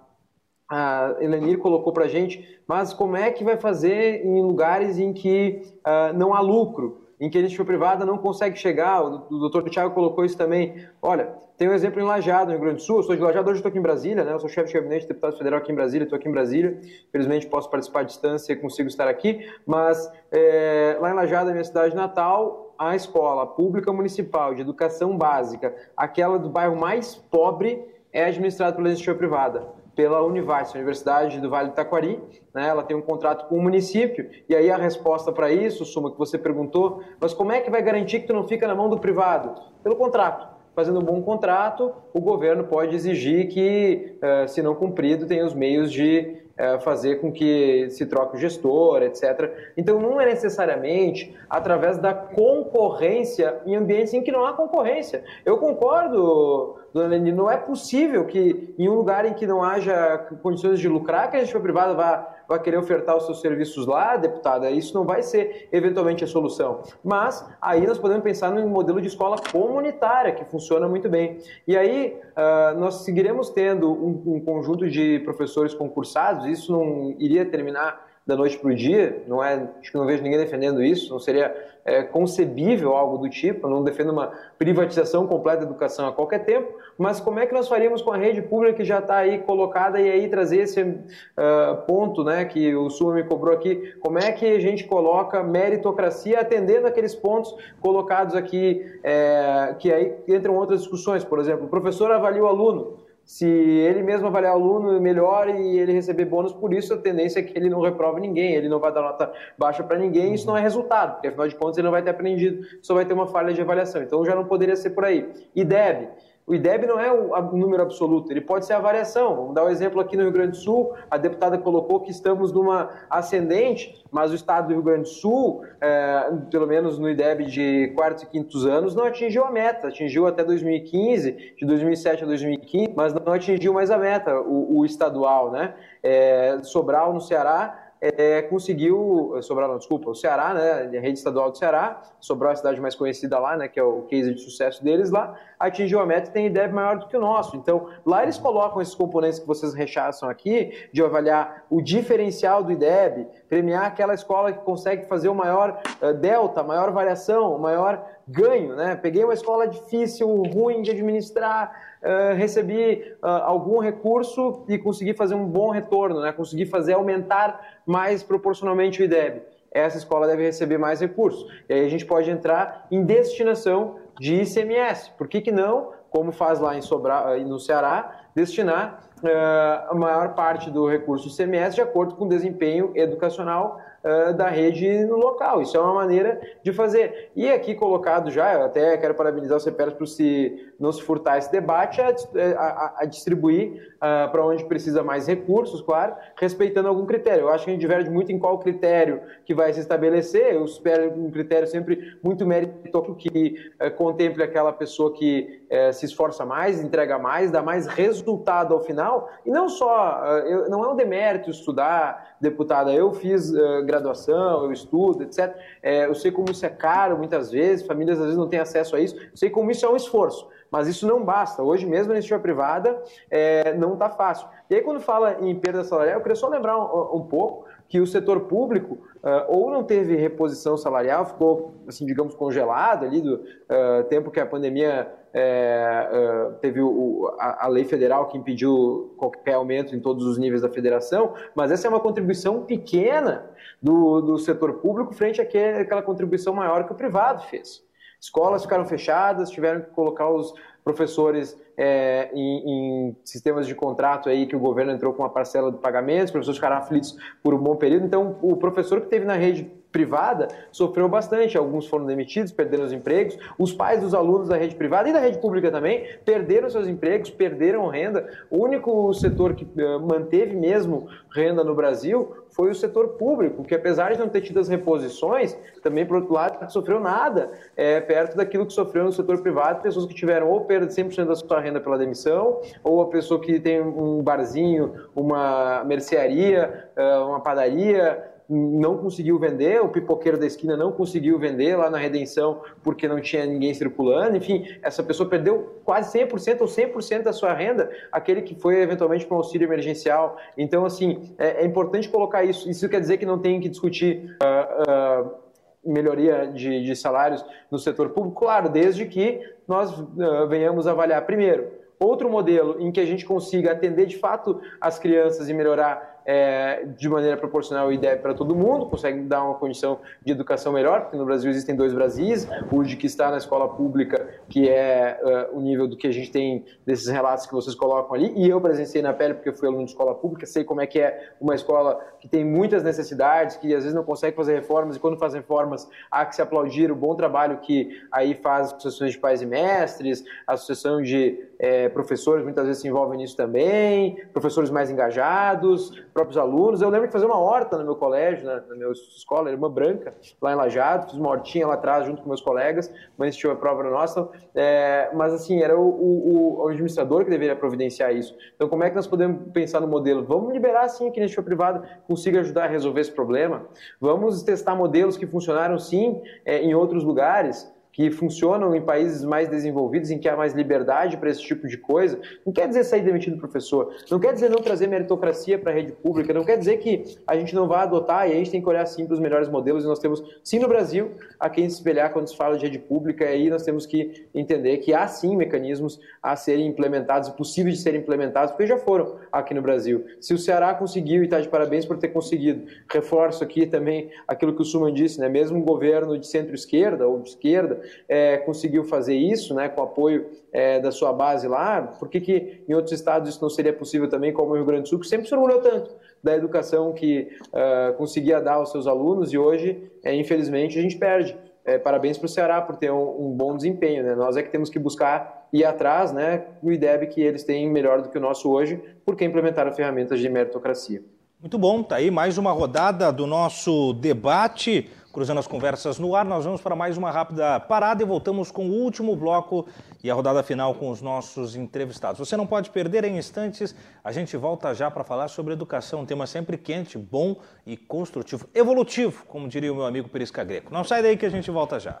a Elenir colocou para a gente, mas como é que vai fazer em lugares em que uh, não há lucro, em que a iniciativa privada não consegue chegar? O, doutor Tiago colocou isso também. Olha, tem um exemplo em Lajado, no Rio Grande do Sul. Eu sou de Lajado, hoje estou aqui em Brasília, né? Eu sou chefe de gabinete, deputado federal aqui em Brasília, estou aqui em Brasília. Felizmente posso participar à distância e consigo estar aqui. Mas é, lá em Lajado, a minha cidade natal, a escola pública municipal de educação básica, aquela do bairro mais pobre, é administrada pela iniciativa privada pela Univars, a Universidade do Vale do Taquari. Né? Ela tem um contrato com o município. E aí a resposta para isso, Suma, que você perguntou, mas como é que vai garantir que tu não fica na mão do privado? Pelo contrato fazendo um bom contrato, o governo pode exigir que, eh, se não cumprido, tenha os meios de eh, fazer com que se troque o gestor, etc. Então, não é necessariamente através da concorrência em ambientes em que não há concorrência. Eu concordo, dona Lenine, não é possível que em um lugar em que não haja condições de lucrar, que a gente privada vá vai querer ofertar os seus serviços lá, deputada, isso não vai ser eventualmente a solução. Mas aí nós podemos pensar num modelo de escola comunitária que funciona muito bem. E aí uh, nós seguiremos tendo um, um conjunto de professores concursados, isso não iria terminar da noite para o dia, não é, acho que não vejo ninguém defendendo isso, não seria é, concebível algo do tipo, não defendo uma privatização completa da educação a qualquer tempo, mas como é que nós faríamos com a rede pública que já está aí colocada e aí trazer esse uh, ponto né, que o Suma me cobrou aqui, como é que a gente coloca meritocracia atendendo aqueles pontos colocados aqui, é, que aí entram outras discussões, por exemplo, o professor avalia o aluno, se ele mesmo avaliar o aluno melhor e ele receber bônus por isso, a tendência é que ele não reprove ninguém, ele não vai dar nota baixa para ninguém, isso não é resultado, porque afinal de contas ele não vai ter aprendido, só vai ter uma falha de avaliação. Então já não poderia ser por aí. E deve. O IDEB não é o número absoluto, ele pode ser a variação. Vamos dar um exemplo aqui no Rio Grande do Sul, a deputada colocou que estamos numa ascendente, mas o estado do Rio Grande do Sul, é, pelo menos no IDEB de quartos e quintos anos, não atingiu a meta. Atingiu até 2015, de 2007 a 2015, mas não atingiu mais a meta, o, o estadual, né? É, Sobral, no Ceará, é, conseguiu, Sobral não, desculpa, o Ceará, né, a rede estadual do Ceará, Sobral é a cidade mais conhecida lá, né, que é o case de sucesso deles lá, atingiu a meta e tem IDEB maior do que o nosso. Então, lá eles colocam esses componentes que vocês rechaçam aqui, de avaliar o diferencial do IDEB, premiar aquela escola que consegue fazer o maior uh, delta, maior variação, maior ganho, né? Peguei uma escola difícil, ruim de administrar, uh, recebi uh, algum recurso e consegui fazer um bom retorno, né? Consegui fazer aumentar mais proporcionalmente o IDEB. Essa escola deve receber mais recursos. E aí a gente pode entrar em destinação de ICMS. Por que, que não, como faz lá em Sobra, no Ceará, destinar uh, a maior parte do recurso ICMS de acordo com o desempenho educacional da rede no local. Isso é uma maneira de fazer. E aqui colocado já, eu até quero parabenizar o CPERS por se, não se furtar esse debate, a, a, a distribuir uh, para onde precisa mais recursos, claro, respeitando algum critério. Eu acho que a gente diverge muito em qual critério que vai se estabelecer. Eu espero um critério sempre muito meritório que uh, contemple aquela pessoa que uh, se esforça mais, entrega mais, dá mais resultado ao final. E não só, eu, não é um demérito estudar, deputada. Eu fiz graduação, eu estudo, etc. É, eu sei como isso é caro muitas vezes, famílias às vezes não têm acesso a isso. Eu sei como isso é um esforço, mas isso não basta. Hoje mesmo na iniciativa privada é, não está fácil. E aí quando fala em perda salarial, eu queria só lembrar um, um pouco que o setor público uh, ou não teve reposição salarial, ficou, assim, digamos, congelado ali do uh, tempo que a pandemia é, uh, teve o, a, a, lei federal que impediu qualquer aumento em todos os níveis da federação, mas essa é uma contribuição pequena do, do setor público frente àquela contribuição maior que o privado fez. Escolas ficaram fechadas, tiveram que colocar os professores é, em, em, sistemas de contrato aí que o governo entrou com uma parcela de pagamentos, os professores ficaram aflitos por um bom período. Então, o professor que teve na rede privada sofreu bastante. Alguns foram demitidos, perderam os empregos. Os pais dos alunos da rede privada e da rede pública também perderam seus empregos, perderam renda. O único setor que uh, manteve mesmo renda no Brasil foi o setor público, que apesar de não ter tido as reposições, também, por outro lado, não sofreu nada é, perto daquilo que sofreu no setor privado, pessoas que tiveram ou perda de 100% da sua renda pela demissão, ou a pessoa que tem um barzinho, uma mercearia, ah, uma padaria, não conseguiu vender, o pipoqueiro da esquina não conseguiu vender lá na Redenção porque não tinha ninguém circulando, enfim, essa pessoa perdeu quase 100% ou 100% da sua renda, aquele que foi eventualmente para um auxílio emergencial. Então, assim, é, é, importante colocar isso. Isso quer dizer que não tem que discutir. Uh, uh, melhoria de, de, salários no setor público, claro, desde que nós uh, venhamos avaliar primeiro outro modelo em que a gente consiga atender de fato as crianças e melhorar é, de maneira proporcional o IDEB para todo mundo, consegue dar uma condição de educação melhor, porque no Brasil existem dois Brasis, o de que está na escola pública, que é uh, o nível do que a gente tem desses relatos que vocês colocam ali, e eu presenciei na pele porque fui aluno de escola pública, sei como é que é uma escola que tem muitas necessidades, que às vezes não consegue fazer reformas, e quando faz reformas há que se aplaudir o bom trabalho que aí faz as associações de pais e mestres, a associação de é, professores muitas vezes se envolvem nisso também, professores mais engajados, próprios alunos. Eu lembro de fazer uma horta no meu colégio, na, na minha escola, Irmã Branca, lá em Lajado, fiz uma hortinha lá atrás junto com meus colegas, mas tinha a prova nossa. É, mas assim, era o, o, o, administrador que deveria providenciar isso. Então, como é que nós podemos pensar no modelo? Vamos liberar sim que a iniciativa privada consiga ajudar a resolver esse problema. Vamos testar modelos que funcionaram sim é, em outros lugares que funcionam em países mais desenvolvidos, em que há mais liberdade para esse tipo de coisa, não quer dizer sair demitido professor, não quer dizer não trazer meritocracia para a rede pública, não quer dizer que a gente não vai adotar e a gente tem que olhar sim para os melhores modelos e nós temos, sim no Brasil, a quem se espelhar quando se fala de rede pública e aí nós temos que entender que há sim mecanismos a serem implementados, possíveis de serem implementados, porque já foram aqui no Brasil. Se o Ceará conseguiu, e está de parabéns por ter conseguido, reforço aqui também aquilo que o Suman disse, né? mesmo um governo de centro-esquerda ou de esquerda, é, conseguiu fazer isso, né, com apoio é, da sua base lá, por que, que em outros estados isso não seria possível também, como o Rio Grande do Sul, que sempre se orgulhou tanto da educação que uh, conseguia dar aos seus alunos e hoje, é, infelizmente, a gente perde. É, parabéns para o Ceará por ter um, um, bom desempenho. Né? Nós é que temos que buscar ir atrás né, no IDEB que eles têm melhor do que o nosso hoje, porque implementaram ferramentas de meritocracia. Muito bom, tá aí mais uma rodada do nosso debate cruzando as conversas no ar. Nós vamos para mais uma rápida parada e voltamos com o último bloco e a rodada final com os nossos entrevistados. Você não pode perder em instantes. A gente volta já para falar sobre educação, um tema sempre quente, bom e construtivo, evolutivo, como diria o meu amigo Perisca Greco. Não sai daí que a gente volta já.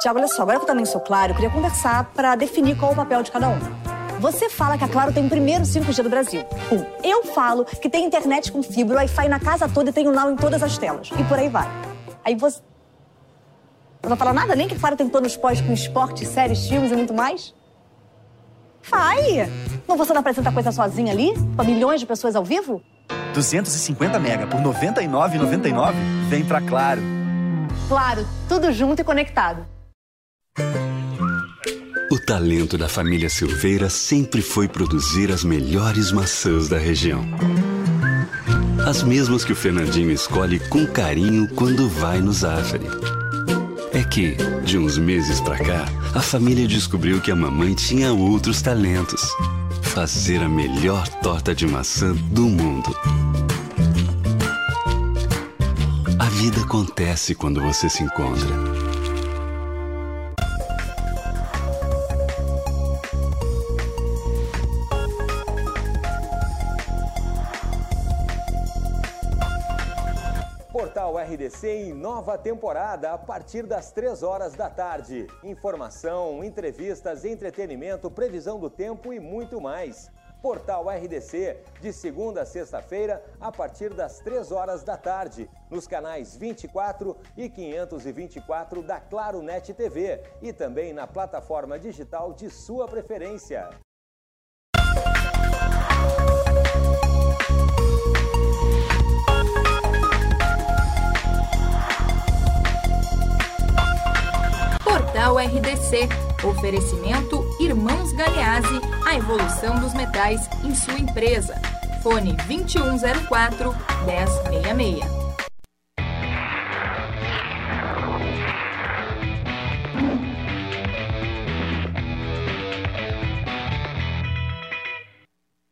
Tiago, olha só, agora que eu também sou claro, eu queria conversar para definir qual é o papel de cada um. Você fala que a Claro tem o primeiro 5G do Brasil. Um. Eu falo que tem internet com fibra, Wi-Fi na casa toda e tem o Now em todas as telas. E por aí vai. Aí você... Não vai falar nada? Nem que a Claro tem planos pós com esporte, séries, filmes e muito mais? Vai! Não você não apresenta coisa sozinha ali? Com milhões de pessoas ao vivo? 250 mega por R$ 99,99? Vem pra Claro. Claro, tudo junto e conectado. O talento da família Silveira sempre foi produzir as melhores maçãs da região. As mesmas que o Fernandinho escolhe com carinho quando vai no Zafari. É que, de uns meses pra cá, a família descobriu que a mamãe tinha outros talentos. Fazer a melhor torta de maçã do mundo. A vida acontece quando você se encontra. RDC em nova temporada a partir das 3 horas da tarde. Informação, entrevistas, entretenimento, previsão do tempo e muito mais. Portal RDC, de segunda a sexta-feira, a partir das 3 horas da tarde, nos canais 24 e 524 da Claro Net TV e também na plataforma digital de sua preferência. Portal RDC. Oferecimento Irmãos Galeazzi, a evolução dos metais em sua empresa. Fone 2104 1066.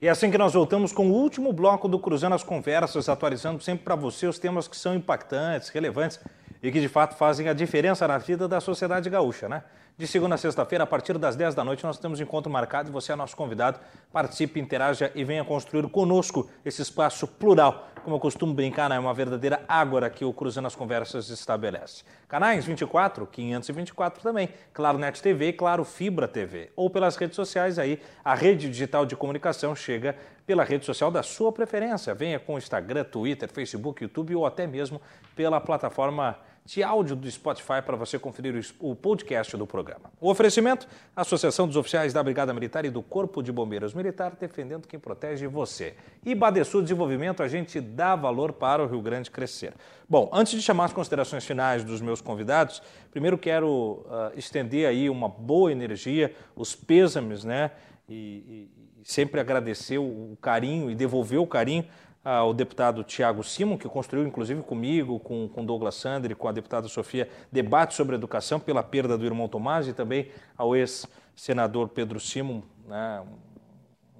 E é assim que nós voltamos com o último bloco do Cruzando as Conversas, atualizando sempre para você os temas que são impactantes, relevantes e que de fato fazem a diferença na vida da sociedade gaúcha, né? De segunda a sexta-feira, a partir das 10 da noite, nós temos encontro marcado e você é nosso convidado. Participe, interaja e venha construir conosco esse espaço plural. Como eu costumo brincar, né? é uma verdadeira ágora que o Cruzando as Conversas estabelece. Canais 24, 524 também, Claro Net TV e Claro Fibra TV. Ou pelas redes sociais aí, a rede digital de comunicação chega pela rede social da sua preferência. Venha com Instagram, Twitter, Facebook, YouTube ou até mesmo pela plataforma de áudio do Spotify para você conferir o podcast do programa. O oferecimento: Associação dos Oficiais da Brigada Militar e do Corpo de Bombeiros Militar, defendendo quem protege você. E Badesul Desenvolvimento, a gente dá valor para o Rio Grande crescer. Bom, antes de chamar as considerações finais dos meus convidados, primeiro quero uh, estender aí uma boa energia, os pêsames, né? E, e, e sempre agradecer o carinho e devolver o carinho ao deputado Tiago Simon, que construiu, inclusive comigo, com, com Douglas Sandri, com a deputada Sofia, debate sobre educação pela perda do irmão Tomás e também ao ex-senador Pedro Simon, né,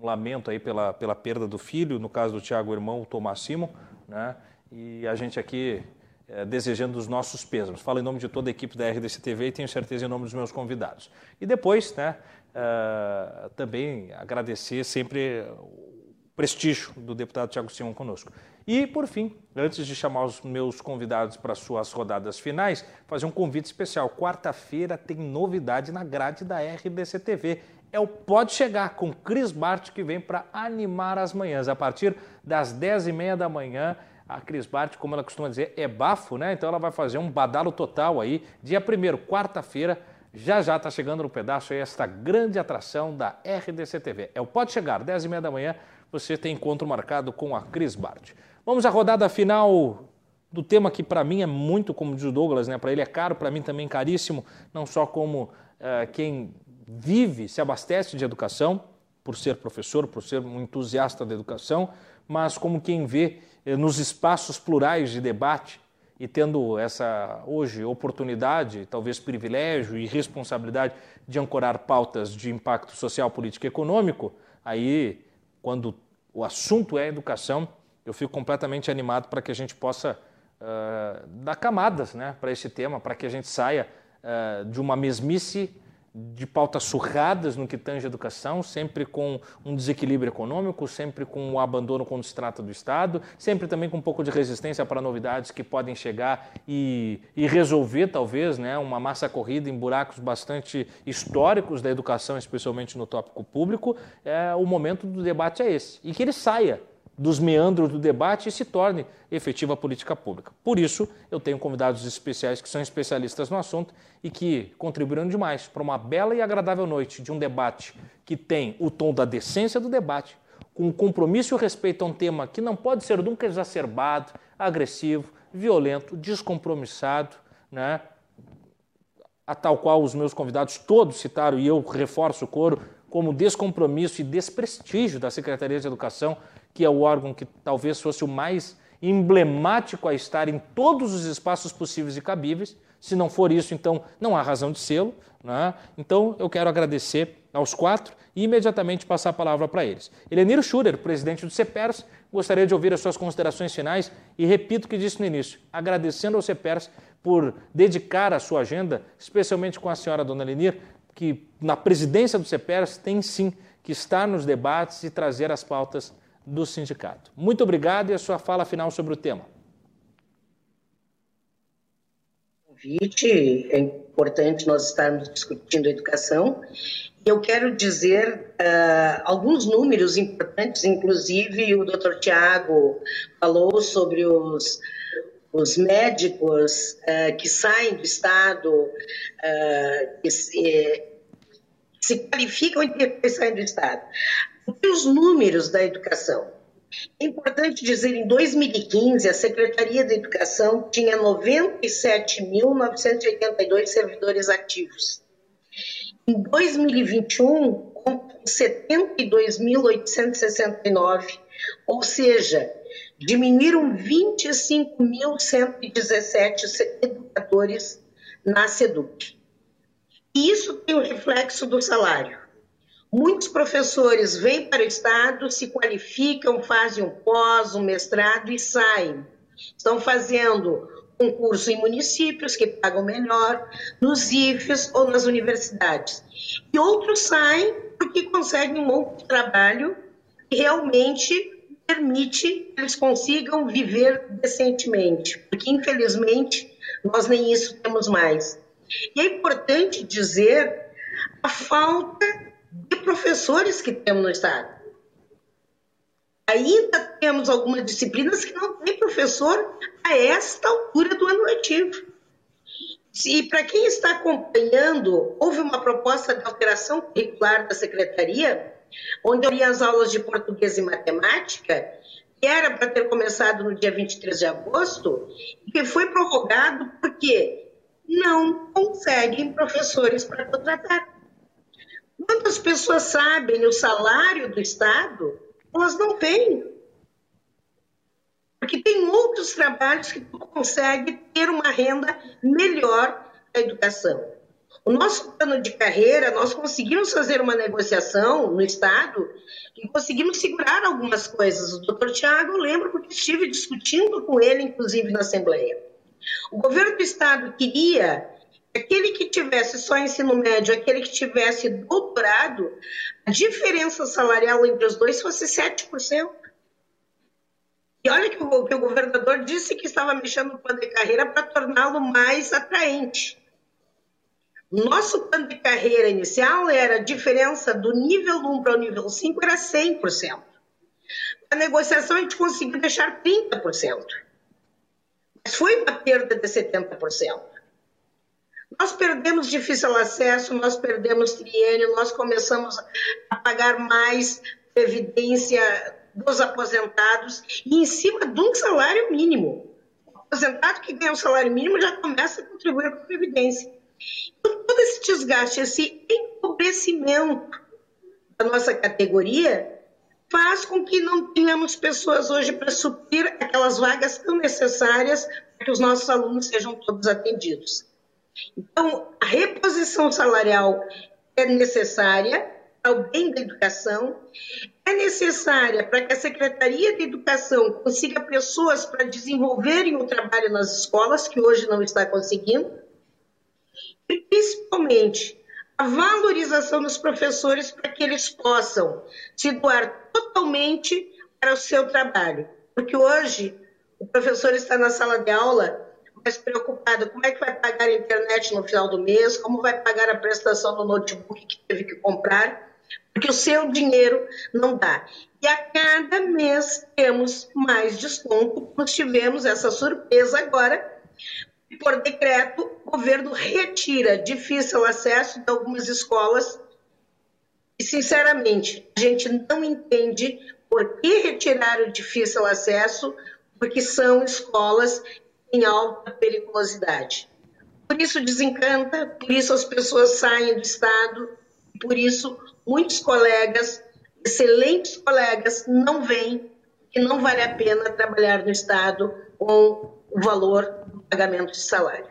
um lamento aí pela, pela perda do filho, no caso do Tiago, irmão Tomás Simon, né, e a gente aqui é, desejando os nossos pêsames. Falo em nome de toda a equipe da RDC TV e tenho certeza em nome dos meus convidados. E depois, né, uh, também agradecer sempre prestígio do deputado Tiago Simão conosco. E, por fim, antes de chamar os meus convidados para suas rodadas finais, fazer um convite especial. Quarta-feira tem novidade na grade da RDC TV. É o Pode Chegar com Cris Bart, que vem para animar as manhãs. A partir das 10h30 da manhã, a Cris Bart, como ela costuma dizer, é bafo, né? Então ela vai fazer um badalo total aí. Dia 1 quarta-feira, já já está chegando no pedaço aí esta grande atração da RDC TV. É o Pode Chegar, 10h30 da manhã, você tem encontro marcado com a Cris Bart. Vamos à rodada final do tema que para mim é muito, como diz o Douglas, né? para ele é caro, para mim também caríssimo, não só como uh, quem vive, se abastece de educação, por ser professor, por ser um entusiasta da educação, mas como quem vê eh, nos espaços plurais de debate e tendo essa hoje oportunidade, talvez privilégio e responsabilidade de ancorar pautas de impacto social, político e econômico, aí quando o assunto é educação, eu fico completamente animado para que a gente possa uh, dar camadas né, para esse tema, para que a gente saia uh, de uma mesmice de pautas surradas no que tange a educação, sempre com um desequilíbrio econômico, sempre com o um abandono quando se trata do Estado, sempre também com um pouco de resistência para novidades que podem chegar e, e resolver, talvez, né, uma massa corrida em buracos bastante históricos da educação, especialmente no tópico público. É, o momento do debate é esse. E que ele saia dos meandros do debate e se torne efetiva política pública. Por isso, eu tenho convidados especiais que são especialistas no assunto e que contribuíram demais para uma bela e agradável noite de um debate que tem o tom da decência do debate, com compromisso e o respeito a um tema que não pode ser nunca exacerbado, agressivo, violento, descompromissado, né? a tal qual os meus convidados todos citaram, e eu reforço o coro, como descompromisso e desprestígio da Secretaria de Educação que é o órgão que talvez fosse o mais emblemático a estar em todos os espaços possíveis e cabíveis. Se não for isso, então não há razão de sê-lo. Né? Então eu quero agradecer aos quatro e imediatamente passar a palavra para eles. Elenir Schurer, presidente do CEPERS, gostaria de ouvir as suas considerações finais e repito o que disse no início, agradecendo ao CEPERS por dedicar a sua agenda, especialmente com a senhora Dona Lenir, que na presidência do CEPERS tem sim que estar nos debates e trazer as pautas do sindicato. Muito obrigado e a sua fala final sobre o tema. Convite, é importante nós estarmos discutindo educação eu quero dizer uh, alguns números importantes, inclusive o Dr. Tiago falou sobre os, os médicos uh, que saem do Estado, uh, que se, se qualificam e saem do Estado. Os números da educação. É importante dizer, em 2015, a Secretaria da Educação tinha 97.982 servidores ativos. Em 2021, com 72.869, ou seja, diminuíram 25.117 educadores na SEDUC. E isso tem o um reflexo do salário. Muitos professores vêm para o Estado, se qualificam, fazem um pós, um mestrado e saem. Estão fazendo concurso em municípios que pagam melhor, nos IFES ou nas universidades. E outros saem porque conseguem um outro trabalho que realmente permite que eles consigam viver decentemente, porque infelizmente nós nem isso temos mais. E é importante dizer a falta de professores que temos no Estado. Ainda temos algumas disciplinas que não tem professor a esta altura do ano letivo. E para quem está acompanhando, houve uma proposta de alteração curricular da secretaria, onde havia as aulas de português e matemática, que era para ter começado no dia 23 de agosto, e que foi prorrogado porque não conseguem professores para contratar. Quantas pessoas sabem o salário do Estado? Elas não têm. Porque tem outros trabalhos que conseguem ter uma renda melhor da educação. O nosso plano de carreira, nós conseguimos fazer uma negociação no Estado e conseguimos segurar algumas coisas. O doutor Tiago, eu lembro porque estive discutindo com ele, inclusive, na Assembleia. O governo do Estado queria aquele que tivesse só ensino médio, aquele que tivesse doutorado, a diferença salarial entre os dois fosse 7%. E olha que o, que o governador disse que estava mexendo no plano de carreira para torná-lo mais atraente. Nosso plano de carreira inicial era a diferença do nível 1 para o nível 5 era 100%. A negociação a gente conseguiu deixar 30%. Mas foi uma perda de 70%. Nós perdemos difícil acesso, nós perdemos triênio, nós começamos a pagar mais previdência dos aposentados e em cima de um salário mínimo. O aposentado que ganha um salário mínimo já começa a contribuir com a previdência. Então, todo esse desgaste, esse empobrecimento da nossa categoria faz com que não tenhamos pessoas hoje para suprir aquelas vagas tão necessárias para que os nossos alunos sejam todos atendidos. Então, a reposição salarial é necessária para o bem da educação, é necessária para que a Secretaria de Educação consiga pessoas para desenvolverem o trabalho nas escolas, que hoje não está conseguindo, e principalmente a valorização dos professores para que eles possam se doar totalmente para o seu trabalho. Porque hoje o professor está na sala de aula mais preocupado como é que vai pagar a internet no final do mês, como vai pagar a prestação do notebook que teve que comprar, porque o seu dinheiro não dá. E a cada mês temos mais desconto. Nós tivemos essa surpresa agora. Por decreto, o governo retira difícil acesso de algumas escolas. E, sinceramente, a gente não entende por que retirar o difícil acesso, porque são escolas em alta periculosidade. Por isso desencanta, por isso as pessoas saem do Estado, por isso muitos colegas, excelentes colegas, não vêm, que não vale a pena trabalhar no Estado com o valor do pagamento de salário.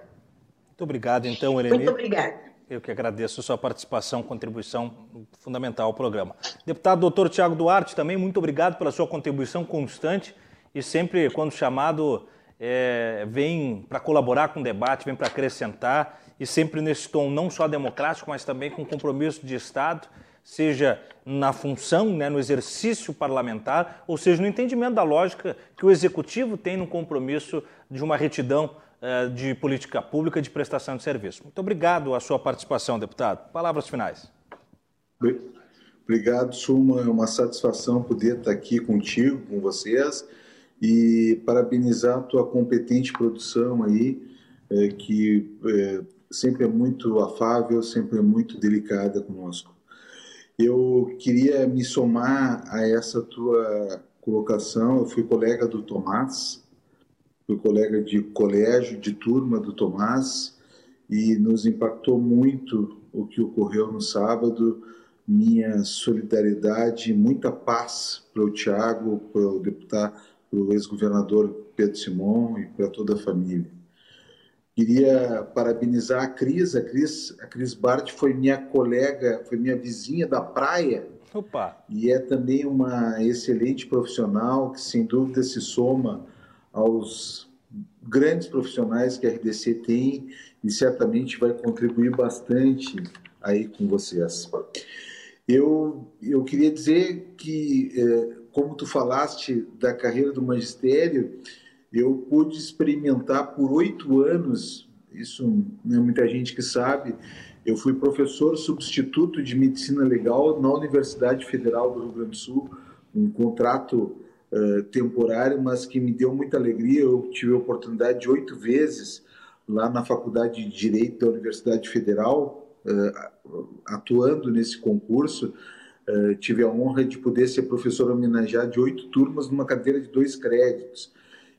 Muito obrigado, então, Eleni. Muito obrigada. Eu que agradeço a sua participação, contribuição fundamental ao programa. Deputado doutor Tiago Duarte, também muito obrigado pela sua contribuição constante e sempre, quando chamado, é, vem para colaborar com o debate, vem para acrescentar e sempre nesse tom não só democrático, mas também com compromisso de Estado, seja na função, né, no exercício parlamentar, ou seja no entendimento da lógica que o Executivo tem no compromisso de uma retidão é, de política pública de prestação de serviço. Muito obrigado a sua participação, deputado. Palavras finais. Obrigado, Suma. É uma satisfação poder estar aqui contigo, com vocês, e parabenizar a tua competente produção aí, é, que é, sempre é muito afável, sempre é muito delicada conosco. Eu queria me somar a essa tua colocação. Eu fui colega do Tomás, fui colega de colégio, de turma do Tomás, e nos impactou muito o que ocorreu no sábado. Minha solidariedade, muita paz para o Tiago, para o deputado, para o ex-governador Pedro Simon e para toda a família. Queria parabenizar a Cris. A Cris, a Cris Bart foi minha colega, foi minha vizinha da praia. Opa! E é também uma excelente profissional que, sem dúvida, se soma aos grandes profissionais que a RDC tem e certamente vai contribuir bastante aí com vocês. Eu, eu queria dizer que, eh, como tu falaste da carreira do magistério, eu pude experimentar por oito anos, isso não é muita gente que sabe, eu fui professor substituto de medicina legal na Universidade Federal do Rio Grande do Sul, um contrato uh, temporário, mas que me deu muita alegria. Eu tive a oportunidade de oito vezes lá na Faculdade de Direito da Universidade Federal, uh, atuando nesse concurso. Uh, tive a honra de poder ser professor homenageado de oito turmas numa cadeira de dois créditos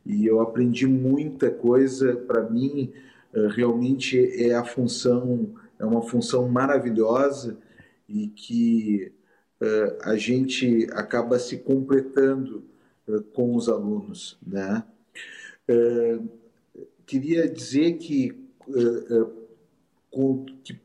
e eu aprendi muita coisa. Para mim, eh, realmente é a função, é uma função maravilhosa e que uh, a gente acaba se completando uh, com os alunos, né? Uh, queria dizer que, que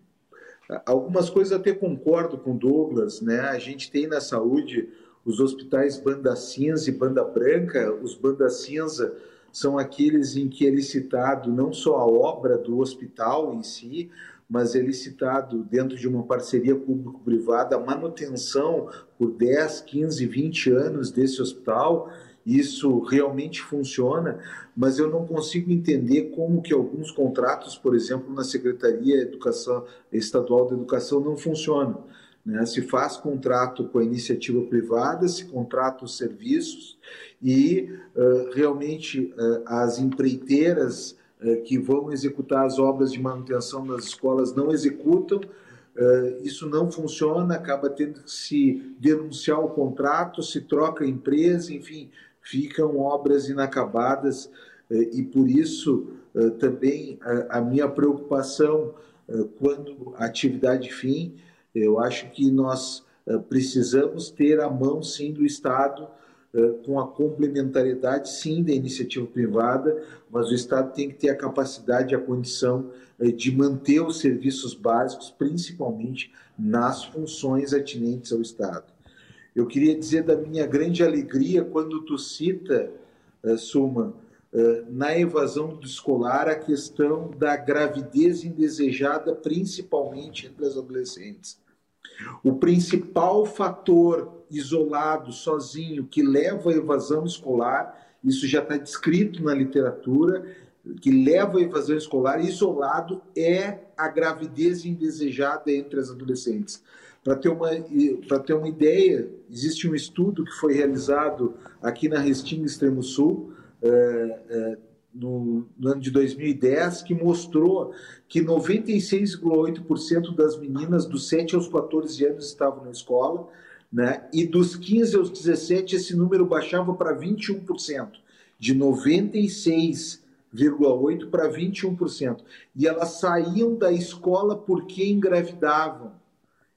algumas coisas até concordo com Douglas, né? A gente tem na saúde os hospitais banda cinza e banda branca, os banda cinza são aqueles em que é licitado não só a obra do hospital em si, mas é licitado dentro de uma parceria público-privada a manutenção por 10, 15, 20 anos desse hospital. Isso realmente funciona, mas eu não consigo entender como que alguns contratos, por exemplo, na Secretaria Educação, Estadual da Educação não funcionam. Né? Se faz contrato com a iniciativa privada, se contrata os serviços e uh, realmente uh, as empreiteiras uh, que vão executar as obras de manutenção das escolas não executam. isso não funciona, acaba tendo que se denunciar o contrato, se troca a empresa, enfim, ficam obras inacabadas e por isso também a minha preocupação quando a atividade fim eu acho que nós eh, precisamos ter a mão, sim, do Estado, eh, com a complementariedade, sim, da iniciativa privada, mas o Estado tem que ter a capacidade e a condição eh, de manter os serviços básicos, principalmente nas funções atinentes ao Estado. Eu queria dizer da minha grande alegria quando tu cita, Suma, na evasão escolar a questão da gravidez indesejada, principalmente entre as adolescentes. O principal fator isolado, sozinho, que leva à evasão escolar, isso já está descrito na literatura, que leva à evasão escolar isolado é a gravidez indesejada entre as adolescentes. Para ter, uma, ter uma ideia, existe um estudo que foi realizado aqui na Restinga Extremo Sul, é, é, no, no, ano de 2010 que mostrou que 96,8% das meninas dos 7 aos 14 anos estavam na escola, né? E dos 15 aos 17 esse número baixava para 21%, de 96,8 para 21%. E elas saíam da escola porque engravidavam.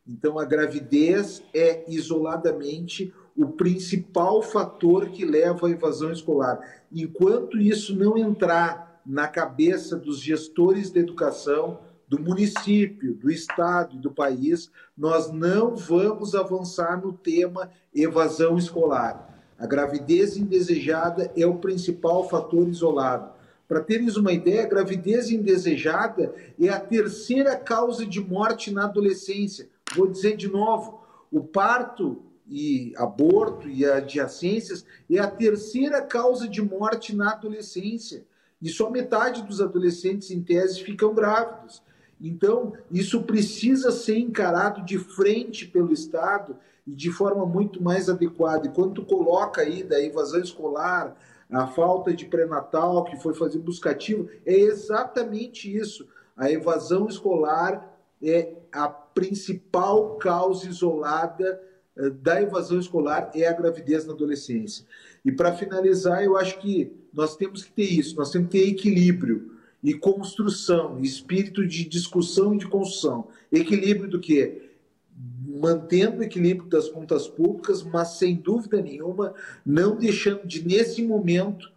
Então a gravidez é isoladamente o principal fator que leva à evasão escolar. Enquanto isso não entrar na cabeça dos gestores da educação, do município, do estado e do país, nós não vamos avançar no tema evasão escolar. A gravidez indesejada é o principal fator isolado. Para teres uma ideia, a gravidez indesejada é a terceira causa de morte na adolescência. Vou dizer de novo: o parto e aborto e adjacências é a terceira causa de morte na adolescência. E só metade dos adolescentes, em tese, ficam grávidos. Então, isso precisa ser encarado de frente pelo Estado e de forma muito mais adequada. E quando tu coloca aí da evasão escolar, a falta de pré-natal que foi fazer buscativo, é exatamente isso. A evasão escolar é a principal causa isolada eh, da evasão escolar é a gravidez na adolescência. E para finalizar, eu acho que nós temos que ter isso, nós temos que ter equilíbrio e construção, espírito de discussão e de construção. Equilíbrio do que? Mantendo o equilíbrio das contas públicas, mas sem dúvida nenhuma, não deixando de, nesse momento,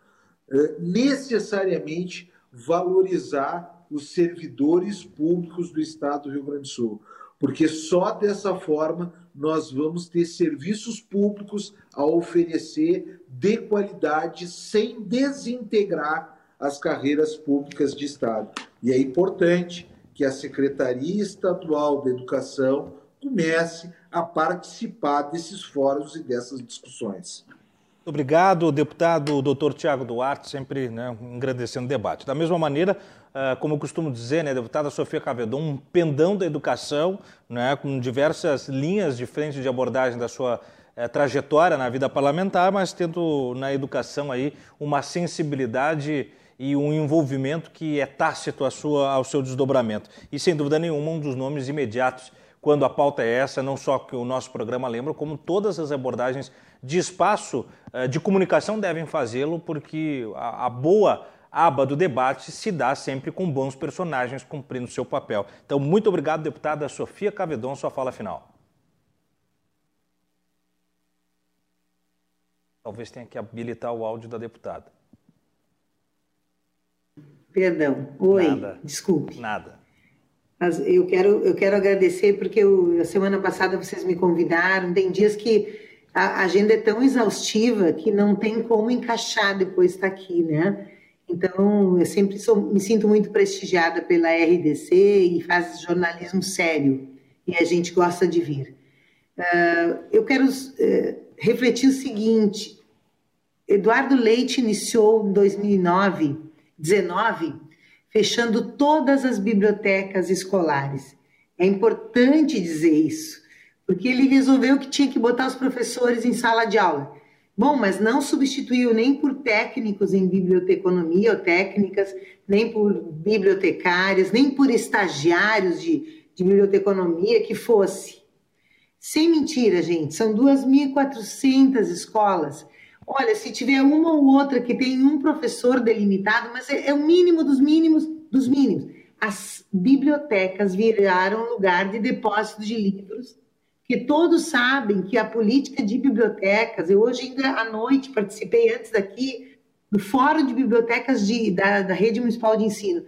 eh, necessariamente valorizar os servidores públicos do Estado do Rio Grande do Sul. Porque só dessa forma nós vamos ter serviços públicos a oferecer de qualidade sem desintegrar as carreiras públicas de Estado. E é importante que a Secretaria Estadual da Educação comece a participar desses fóruns e dessas discussões. Obrigado, deputado doutor Tiago Duarte, sempre né, engrandecendo o debate. Da mesma maneira, como eu costumo dizer, né, deputada Sofia Cavedon, um pendão da educação, né, com diversas linhas de frente de abordagem da sua uh, trajetória na vida parlamentar, mas tendo na educação aí uma sensibilidade e um envolvimento que é tácito sua, ao seu desdobramento. E, sem dúvida nenhuma, um dos nomes imediatos quando a pauta é essa, não só que o nosso programa lembra, como todas as abordagens de espaço eh, de comunicação devem fazê-lo, porque a, a aba do debate se dá sempre com bons personagens cumprindo seu papel. Então, muito obrigado, deputada Sofia Cavedon, sua fala final. Talvez tenha que habilitar o áudio da deputada. Perdão. Oi, Nada. desculpe. Nada. Mas eu quero, eu quero agradecer porque eu, a semana passada vocês me convidaram. Tem dias que a agenda é tão exaustiva que não tem como encaixar depois estar aqui, né? Então, eu sempre sou, me sinto muito prestigiada pela RDC e faz jornalismo sério e a gente gosta de vir. Uh, eu quero uh, refletir o seguinte: Eduardo Leite iniciou em 2009 19, fechando todas as bibliotecas escolares. É importante dizer isso, porque ele resolveu que tinha que botar os professores em sala de aula. Bom, mas não substituiu nem por técnicos em biblioteconomia ou técnicas, nem por bibliotecários, nem por estagiários de, de biblioteconomia que fosse. Sem mentira, gente, são 2.400 escolas Olha, se tiver uma ou outra que tem um professor delimitado, mas é, é o mínimo dos mínimos dos mínimos. As bibliotecas viraram lugar de depósito de livros, que todos sabem que a política de bibliotecas, eu hoje ainda à noite participei antes daqui do Fórum de Bibliotecas de, da, da Rede Municipal de Ensino.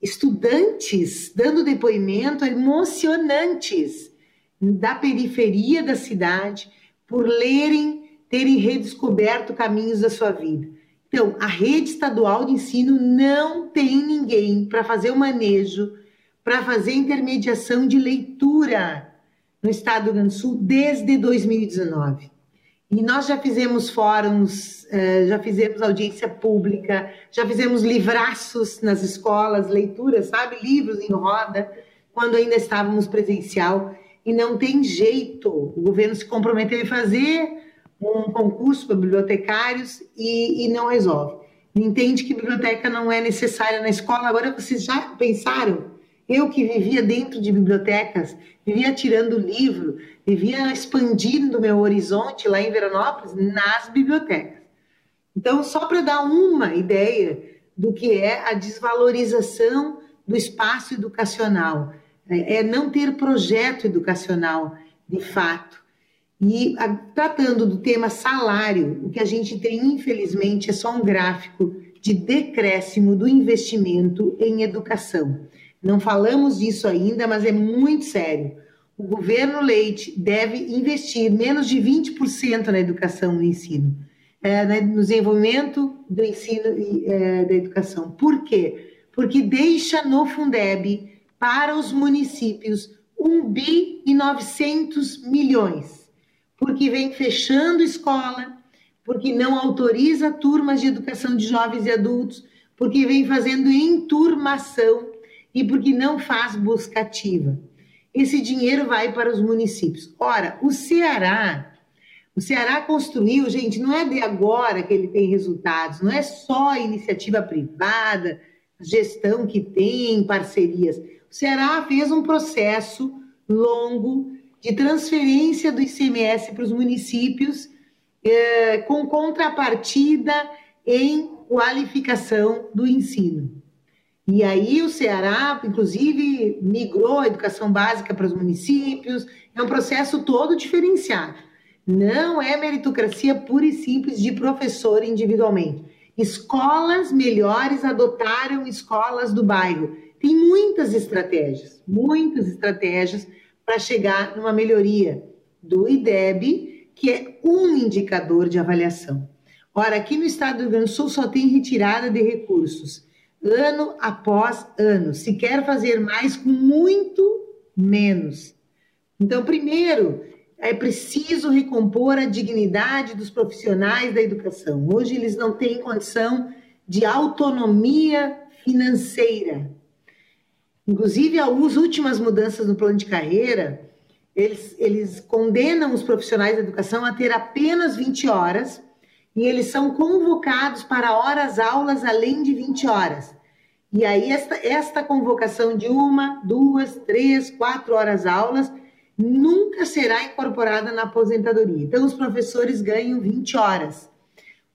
Estudantes dando depoimento emocionantes da periferia da cidade por lerem terem redescoberto caminhos da sua vida. Então, a rede estadual de ensino não tem ninguém para fazer o manejo, para fazer intermediação de leitura no estado do Rio Grande do Sul desde 2019. E nós já fizemos fóruns, eh, já fizemos audiência pública, já fizemos livraços nas escolas, leituras, sabe? Livros em roda, quando ainda estávamos presencial. E não tem jeito. O governo se comprometeu a fazer, um concurso para bibliotecários e, e não resolve. Entende que biblioteca não é necessária na escola. Agora, vocês já pensaram? Eu que vivia dentro de bibliotecas, vivia tirando livro, vivia expandindo meu horizonte lá em Veranópolis, nas bibliotecas. Então, só para dar uma ideia do que é a desvalorização do espaço educacional, é, é não ter projeto educacional de fato. E tratando do tema salário, o que a gente tem, infelizmente, é só um gráfico de decréscimo do investimento em educação. Não falamos disso ainda, mas é muito sério. O governo Leite deve investir menos de 20% na educação no ensino, é, né, no desenvolvimento do ensino e é, da educação. Por quê? Porque deixa no Fundeb para os municípios 1 bi e 900 milhões porque vem fechando escola, porque não autoriza turmas de educação de jovens e adultos, porque vem fazendo enturmação e porque não faz busca ativa. Esse dinheiro vai para os municípios. Ora, o Ceará, o Ceará construiu, gente, não é de agora que ele tem resultados, não é só iniciativa privada, gestão que tem, parcerias. O Ceará fez um processo longo de transferência do ICMS para os municípios eh, com contrapartida em qualificação do ensino. E aí o Ceará, inclusive, migrou a educação básica para os municípios, é um processo todo diferenciado. Não é meritocracia pura e simples de professor individualmente. Escolas melhores adotaram escolas do bairro. Tem muitas estratégias, muitas estratégias para chegar numa melhoria do IDEB, que é um indicador de avaliação. Ora, aqui no estado do Rio Grande do Sul só tem retirada de recursos, ano após ano. Se quer fazer mais com muito menos. Então, primeiro, é preciso recompor a dignidade dos profissionais da educação. Hoje eles não têm condição de autonomia financeira. Inclusive, as últimas mudanças no plano de carreira, eles, eles condenam os profissionais da educação a ter apenas 20 horas e eles são convocados para horas aulas além de 20 horas. E aí, esta, esta convocação de uma, duas, três, quatro horas aulas nunca será incorporada na aposentadoria. Então, os professores ganham 20 horas.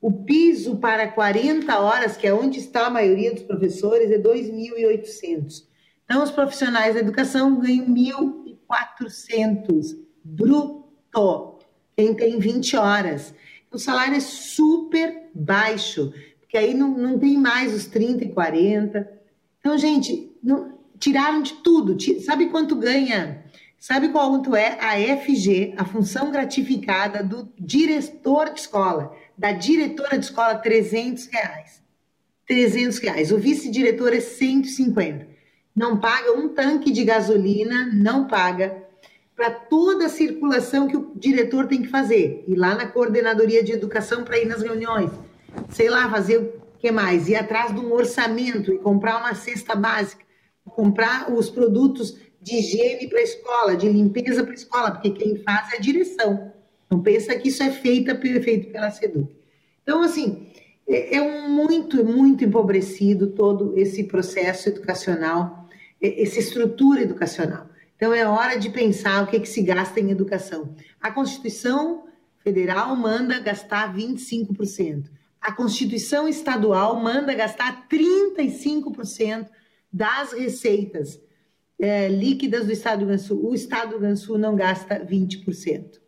O piso para 40 horas, que é onde está a maioria dos professores, é 2.800. Então, os profissionais da educação ganham 1.400 bruto, quem tem 20 horas. O salário é super baixo, porque aí não, não tem mais os 30 e 40. Então, gente, não, tiraram de tudo. Sabe quanto ganha? Sabe quanto é a FG, a função gratificada do diretor de escola, da diretora de escola, 300 reais. 300 reais. O vice-diretor é 150 não paga um tanque de gasolina, não paga para toda a circulação que o diretor tem que fazer. Ir lá na coordenadoria de educação para ir nas reuniões, sei lá, fazer o que mais? Ir atrás de um orçamento e comprar uma cesta básica, comprar os produtos de higiene para a escola, de limpeza para a escola, porque quem faz é a direção. Não pensa que isso é feito, feito pela SEDUC. Então, assim, é, é muito, muito empobrecido todo esse processo educacional essa estrutura educacional. Então, é hora de pensar o que, que se gasta em educação. A Constituição Federal manda gastar 25%. A Constituição Estadual manda gastar 35% das receitas é, líquidas do Estado do Rio Sul. O Estado do Rio Sul não gasta 20%.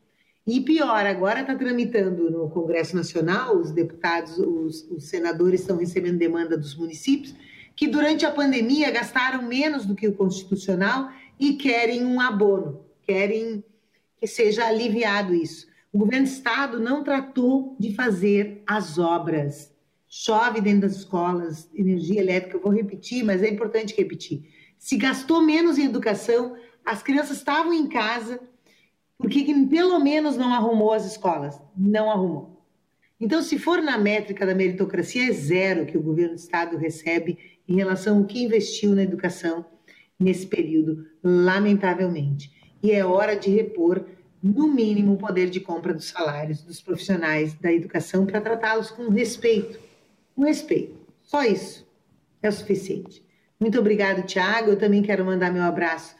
E pior, agora está tramitando no Congresso Nacional, os deputados, os, os senadores estão recebendo demanda dos municípios que durante a pandemia gastaram menos do que o constitucional e querem um abono, querem que seja aliviado isso. O governo do estado não tratou de fazer as obras. Chove dentro das escolas, energia elétrica, eu vou repetir, mas é importante repetir. Se gastou menos em educação, as crianças estavam em casa, por que pelo menos não arrumou as escolas? Não arrumou. Então, se for na métrica da meritocracia, é zero que o governo do estado recebe em relação ao que investiu na educação nesse período, lamentavelmente. E é hora de repor, no mínimo, o poder de compra dos salários dos profissionais da educação para tratá-los com respeito. Com respeito. Só isso é o suficiente. Muito obrigado, Tiago. Eu também quero mandar meu abraço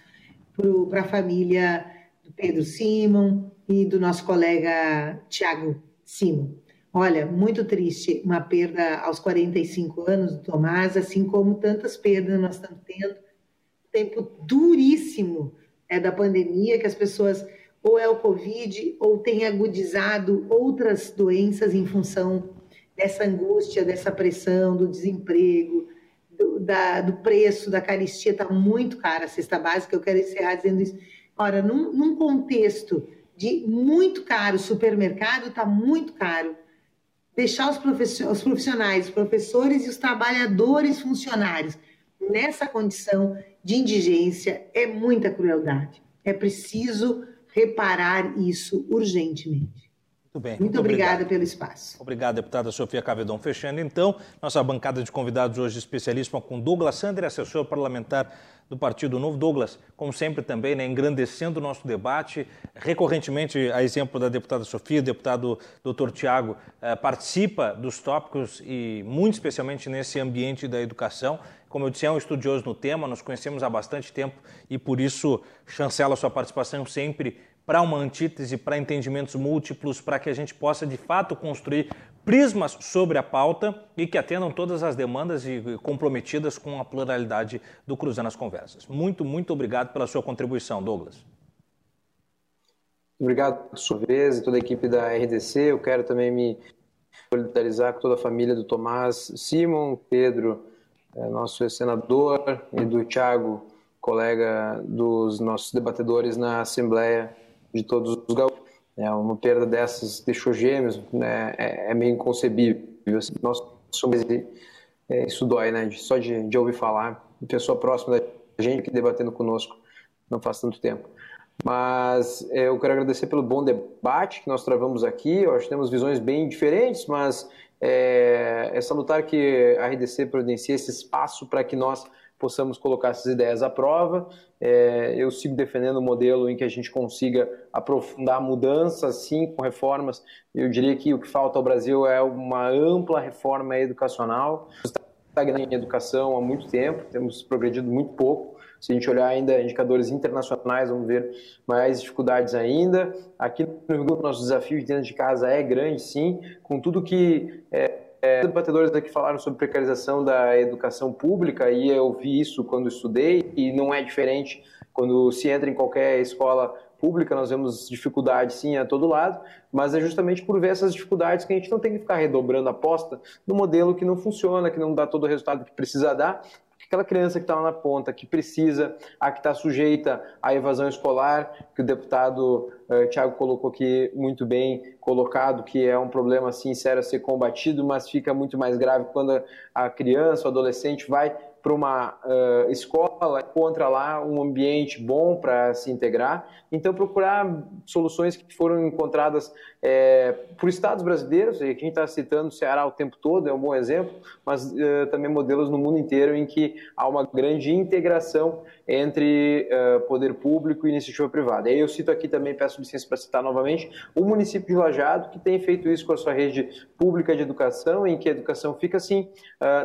para a família do Pedro Simon e do nosso colega Tiago Simon. Olha, muito triste uma perda aos 45 anos do Tomás, assim como tantas perdas nós estamos tendo. Tempo duríssimo é da pandemia, que as pessoas ou é o Covid ou tem agudizado outras doenças em função dessa angústia, dessa pressão, do desemprego, do, da, do preço da caristia. Está muito cara a cesta básica. Eu quero encerrar dizendo isso. Ora, num, num contexto de muito caro, supermercado está muito caro deixar os, os profissionais, os professores e os trabalhadores funcionários nessa condição de indigência é muita crueldade. É preciso reparar isso urgentemente. Muito bem. Muito, muito obrigada obrigado. pelo espaço. Obrigado, deputada Sofia Cavedon. Fechando, então, nossa bancada de convidados hoje especialíssima com Douglas Sander, assessor parlamentar do Partido Novo. Douglas, como sempre também, né, engrandecendo o nosso debate, recorrentemente, a exemplo da deputada Sofia, o deputado doutor Tiago, eh, participa dos tópicos e muito especialmente nesse ambiente da educação. Como eu disse, é um estudioso no tema, nos conhecemos há bastante tempo e por isso chancela sua participação sempre para uma antítese, para entendimentos múltiplos, para que a gente possa de fato construir prismas sobre a pauta e que atendam todas as demandas e comprometidas com a pluralidade do Cruzando as Conversas. Muito, muito obrigado pela sua contribuição, Douglas. Obrigado por sua vez e toda a equipe da RDC. Eu quero também me solidarizar com toda a família do Tomás Simon, Pedro, nosso senador, e do Tiago, colega dos nossos debatedores na Assembleia de todos os gaúchos. É, uma perda dessas deixou gêmeos, né, é, é meio inconcebível. Nós somos, é, isso dói, né? Só de, de ouvir falar, pessoa próxima da gente que debatendo conosco não faz tanto tempo. Mas é, eu quero agradecer pelo bom debate que nós travamos aqui. Eu acho que temos visões bem diferentes, mas é, é salutar que a RDC providencie esse espaço para que nós possamos colocar essas ideias à prova. É, eu sigo defendendo um modelo em que a gente consiga aprofundar mudanças, sim, com reformas. Eu diria que o que falta ao Brasil é uma ampla reforma educacional. Está em educação há muito tempo, temos progredido muito pouco. Se a gente olhar ainda indicadores internacionais, vamos ver mais dificuldades ainda. Aqui no Rio Grande nosso desafio de dentro de casa é grande, sim, com tudo que é, é, debatedores aqui falaram sobre precarização da educação pública e eu vi isso quando estudei e não é diferente quando se entra em qualquer escola pública, nós vemos dificuldades sim a todo lado, mas é justamente por ver essas dificuldades que a gente não tem que ficar redobrando a aposta no modelo que não funciona, que não dá todo o resultado que precisa dar, aquela criança que está lá na ponta, que precisa, a que está sujeita à evasão escolar, que o deputado uh, Tiago colocou aqui muito bem colocado, que é um problema sério a ser combatido, mas fica muito mais grave quando a criança, o adolescente vai para uma uh, escola, encontra lá um ambiente bom para se integrar. Então, procurar soluções que foram encontradas é, por estados brasileiros, e a gente está citando o Ceará o tempo todo, é um bom exemplo, mas uh, também modelos no mundo inteiro em que há uma grande integração entre uh, poder público e iniciativa privada. E aí eu cito aqui também, peço licença para citar novamente, o município de Lajado, que tem feito isso com a sua rede pública de educação, em que a educação fica, assim,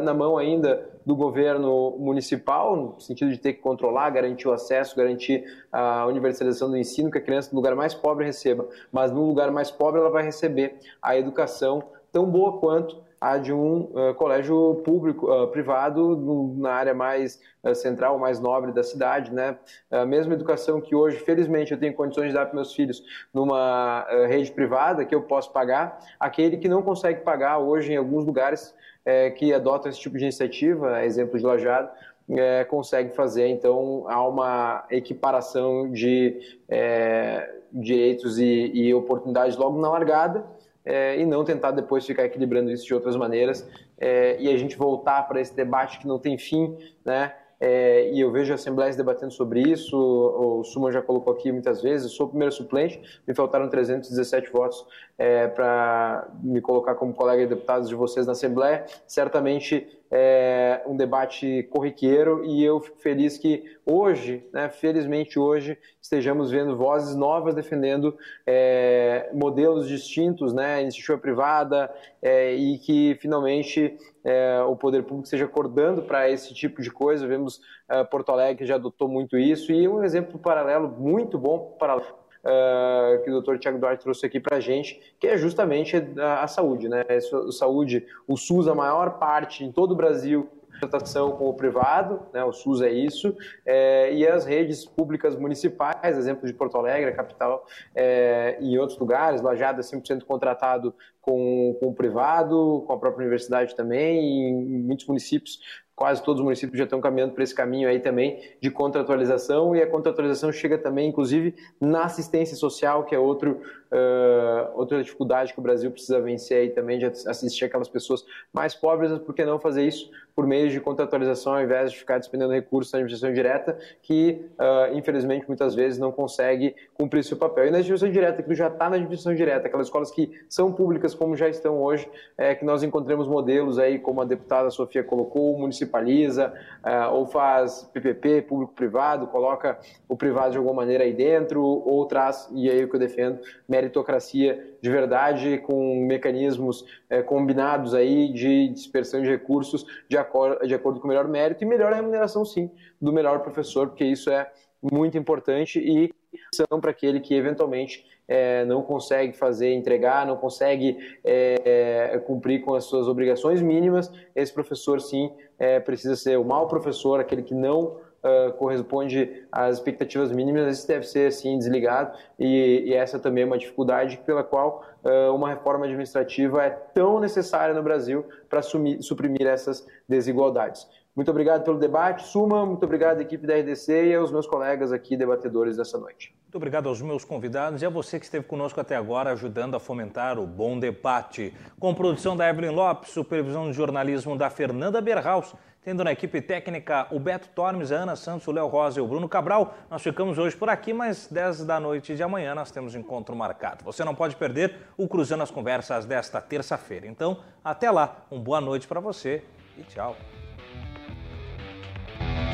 na mão ainda do governo municipal, no sentido de ter que controlar, garantir o acesso, garantir a universalização do ensino, que a criança no lugar mais pobre receba, mas no lugar mais pobre ela vai receber a educação tão boa quanto a de um uh, colégio público, uh, privado, no, na área mais uh, central, mais nobre da cidade, né? A mesma educação que hoje, felizmente, eu tenho condições de dar para meus filhos numa rede privada que eu posso pagar, aquele que não consegue pagar hoje em alguns lugares é, que adotam esse tipo de iniciativa, exemplo de Lajado, é, consegue fazer. Então, há uma equiparação de é, direitos e, e, oportunidades logo na largada é, e não tentar depois ficar equilibrando isso de outras maneiras é, e a gente voltar para esse debate que não tem fim, né? é, e eu vejo assembleias debatendo sobre isso, o, o já colocou aqui muitas vezes, eu sou o primeiro suplente, me faltaram 317 votos é, para me colocar como colega de deputados de vocês na Assembleia, certamente é um debate corriqueiro e eu fico feliz que hoje, né, felizmente hoje, estejamos vendo vozes novas defendendo é, modelos distintos, né, iniciativa privada é, e que finalmente é, o poder público esteja acordando para esse tipo de coisa. Vemos uh, Porto Alegre já adotou muito isso e um exemplo paralelo muito bom para uh, que o Dr. Tiago Duarte trouxe aqui para a gente, que é justamente a, a saúde, né? A saúde, o SUS a maior parte em todo o Brasil tratação com o privado, né, o SUS é isso, é, e as redes públicas municipais, exemplo de Porto Alegre, capital, é, e em outros lugares, Lajada é 100% contratado com, com o privado, com a própria universidade também, e em muitos municípios quase todos os municípios já estão caminhando para esse caminho aí também de contratualização e a contratualização chega também, inclusive, na assistência social, que é outro Uh, outra dificuldade que o Brasil precisa vencer aí também de assistir aquelas pessoas mais pobres, por que não fazer isso por meio de contratualização ao invés de ficar despendendo recursos na administração direta, que uh, infelizmente muitas vezes não consegue cumprir seu papel. E na administração direta, que já está na administração direta, aquelas escolas que são públicas como já estão hoje, é que nós encontremos modelos aí, como a deputada Sofia colocou, municipaliza, uh, ou faz PPP, público-privado, coloca o privado de alguma maneira aí dentro, ou traz, e aí é o que eu defendo, meritocracia de verdade, com mecanismos é, combinados aí de dispersão de recursos de, acordo, de acordo com o melhor mérito e melhor remuneração, sim, do melhor professor, porque isso é muito importante e são para aquele que eventualmente é, não consegue fazer, entregar, não consegue é, é, cumprir com as suas obrigações mínimas, esse professor sim é, precisa ser o mau professor, aquele que não uh, corresponde às expectativas mínimas, esse deve ser assim desligado e, e essa também é uma dificuldade pela qual uh, uma reforma administrativa é tão necessária no Brasil para suprimir essas desigualdades. Muito obrigado pelo debate, Suma, muito obrigado à equipe da RDC e aos meus colegas aqui debatedores dessa noite. Muito obrigado aos meus convidados e a você que esteve conosco até agora, ajudando a fomentar o bom debate. Com produção da Evelyn Lopes, supervisão de jornalismo da Fernanda Berhaus, tendo na equipe técnica o Beto Tormes, a Ana Santos, o Léo Rosa e o Bruno Cabral. Nós ficamos hoje por aqui, mas 10 da noite de amanhã nós temos encontro marcado. Você não pode perder o Cruzando as Conversas desta terça-feira. Então, até lá, uma boa noite para você e tchau.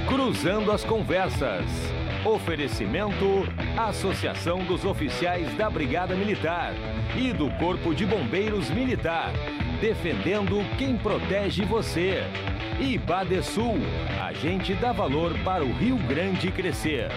Cruzando as Conversas. Oferecimento: Associação dos Oficiais da Brigada Militar e do Corpo de Bombeiros Militar. Defendendo quem protege você. E Badesul, a gente dá valor para o Rio Grande crescer.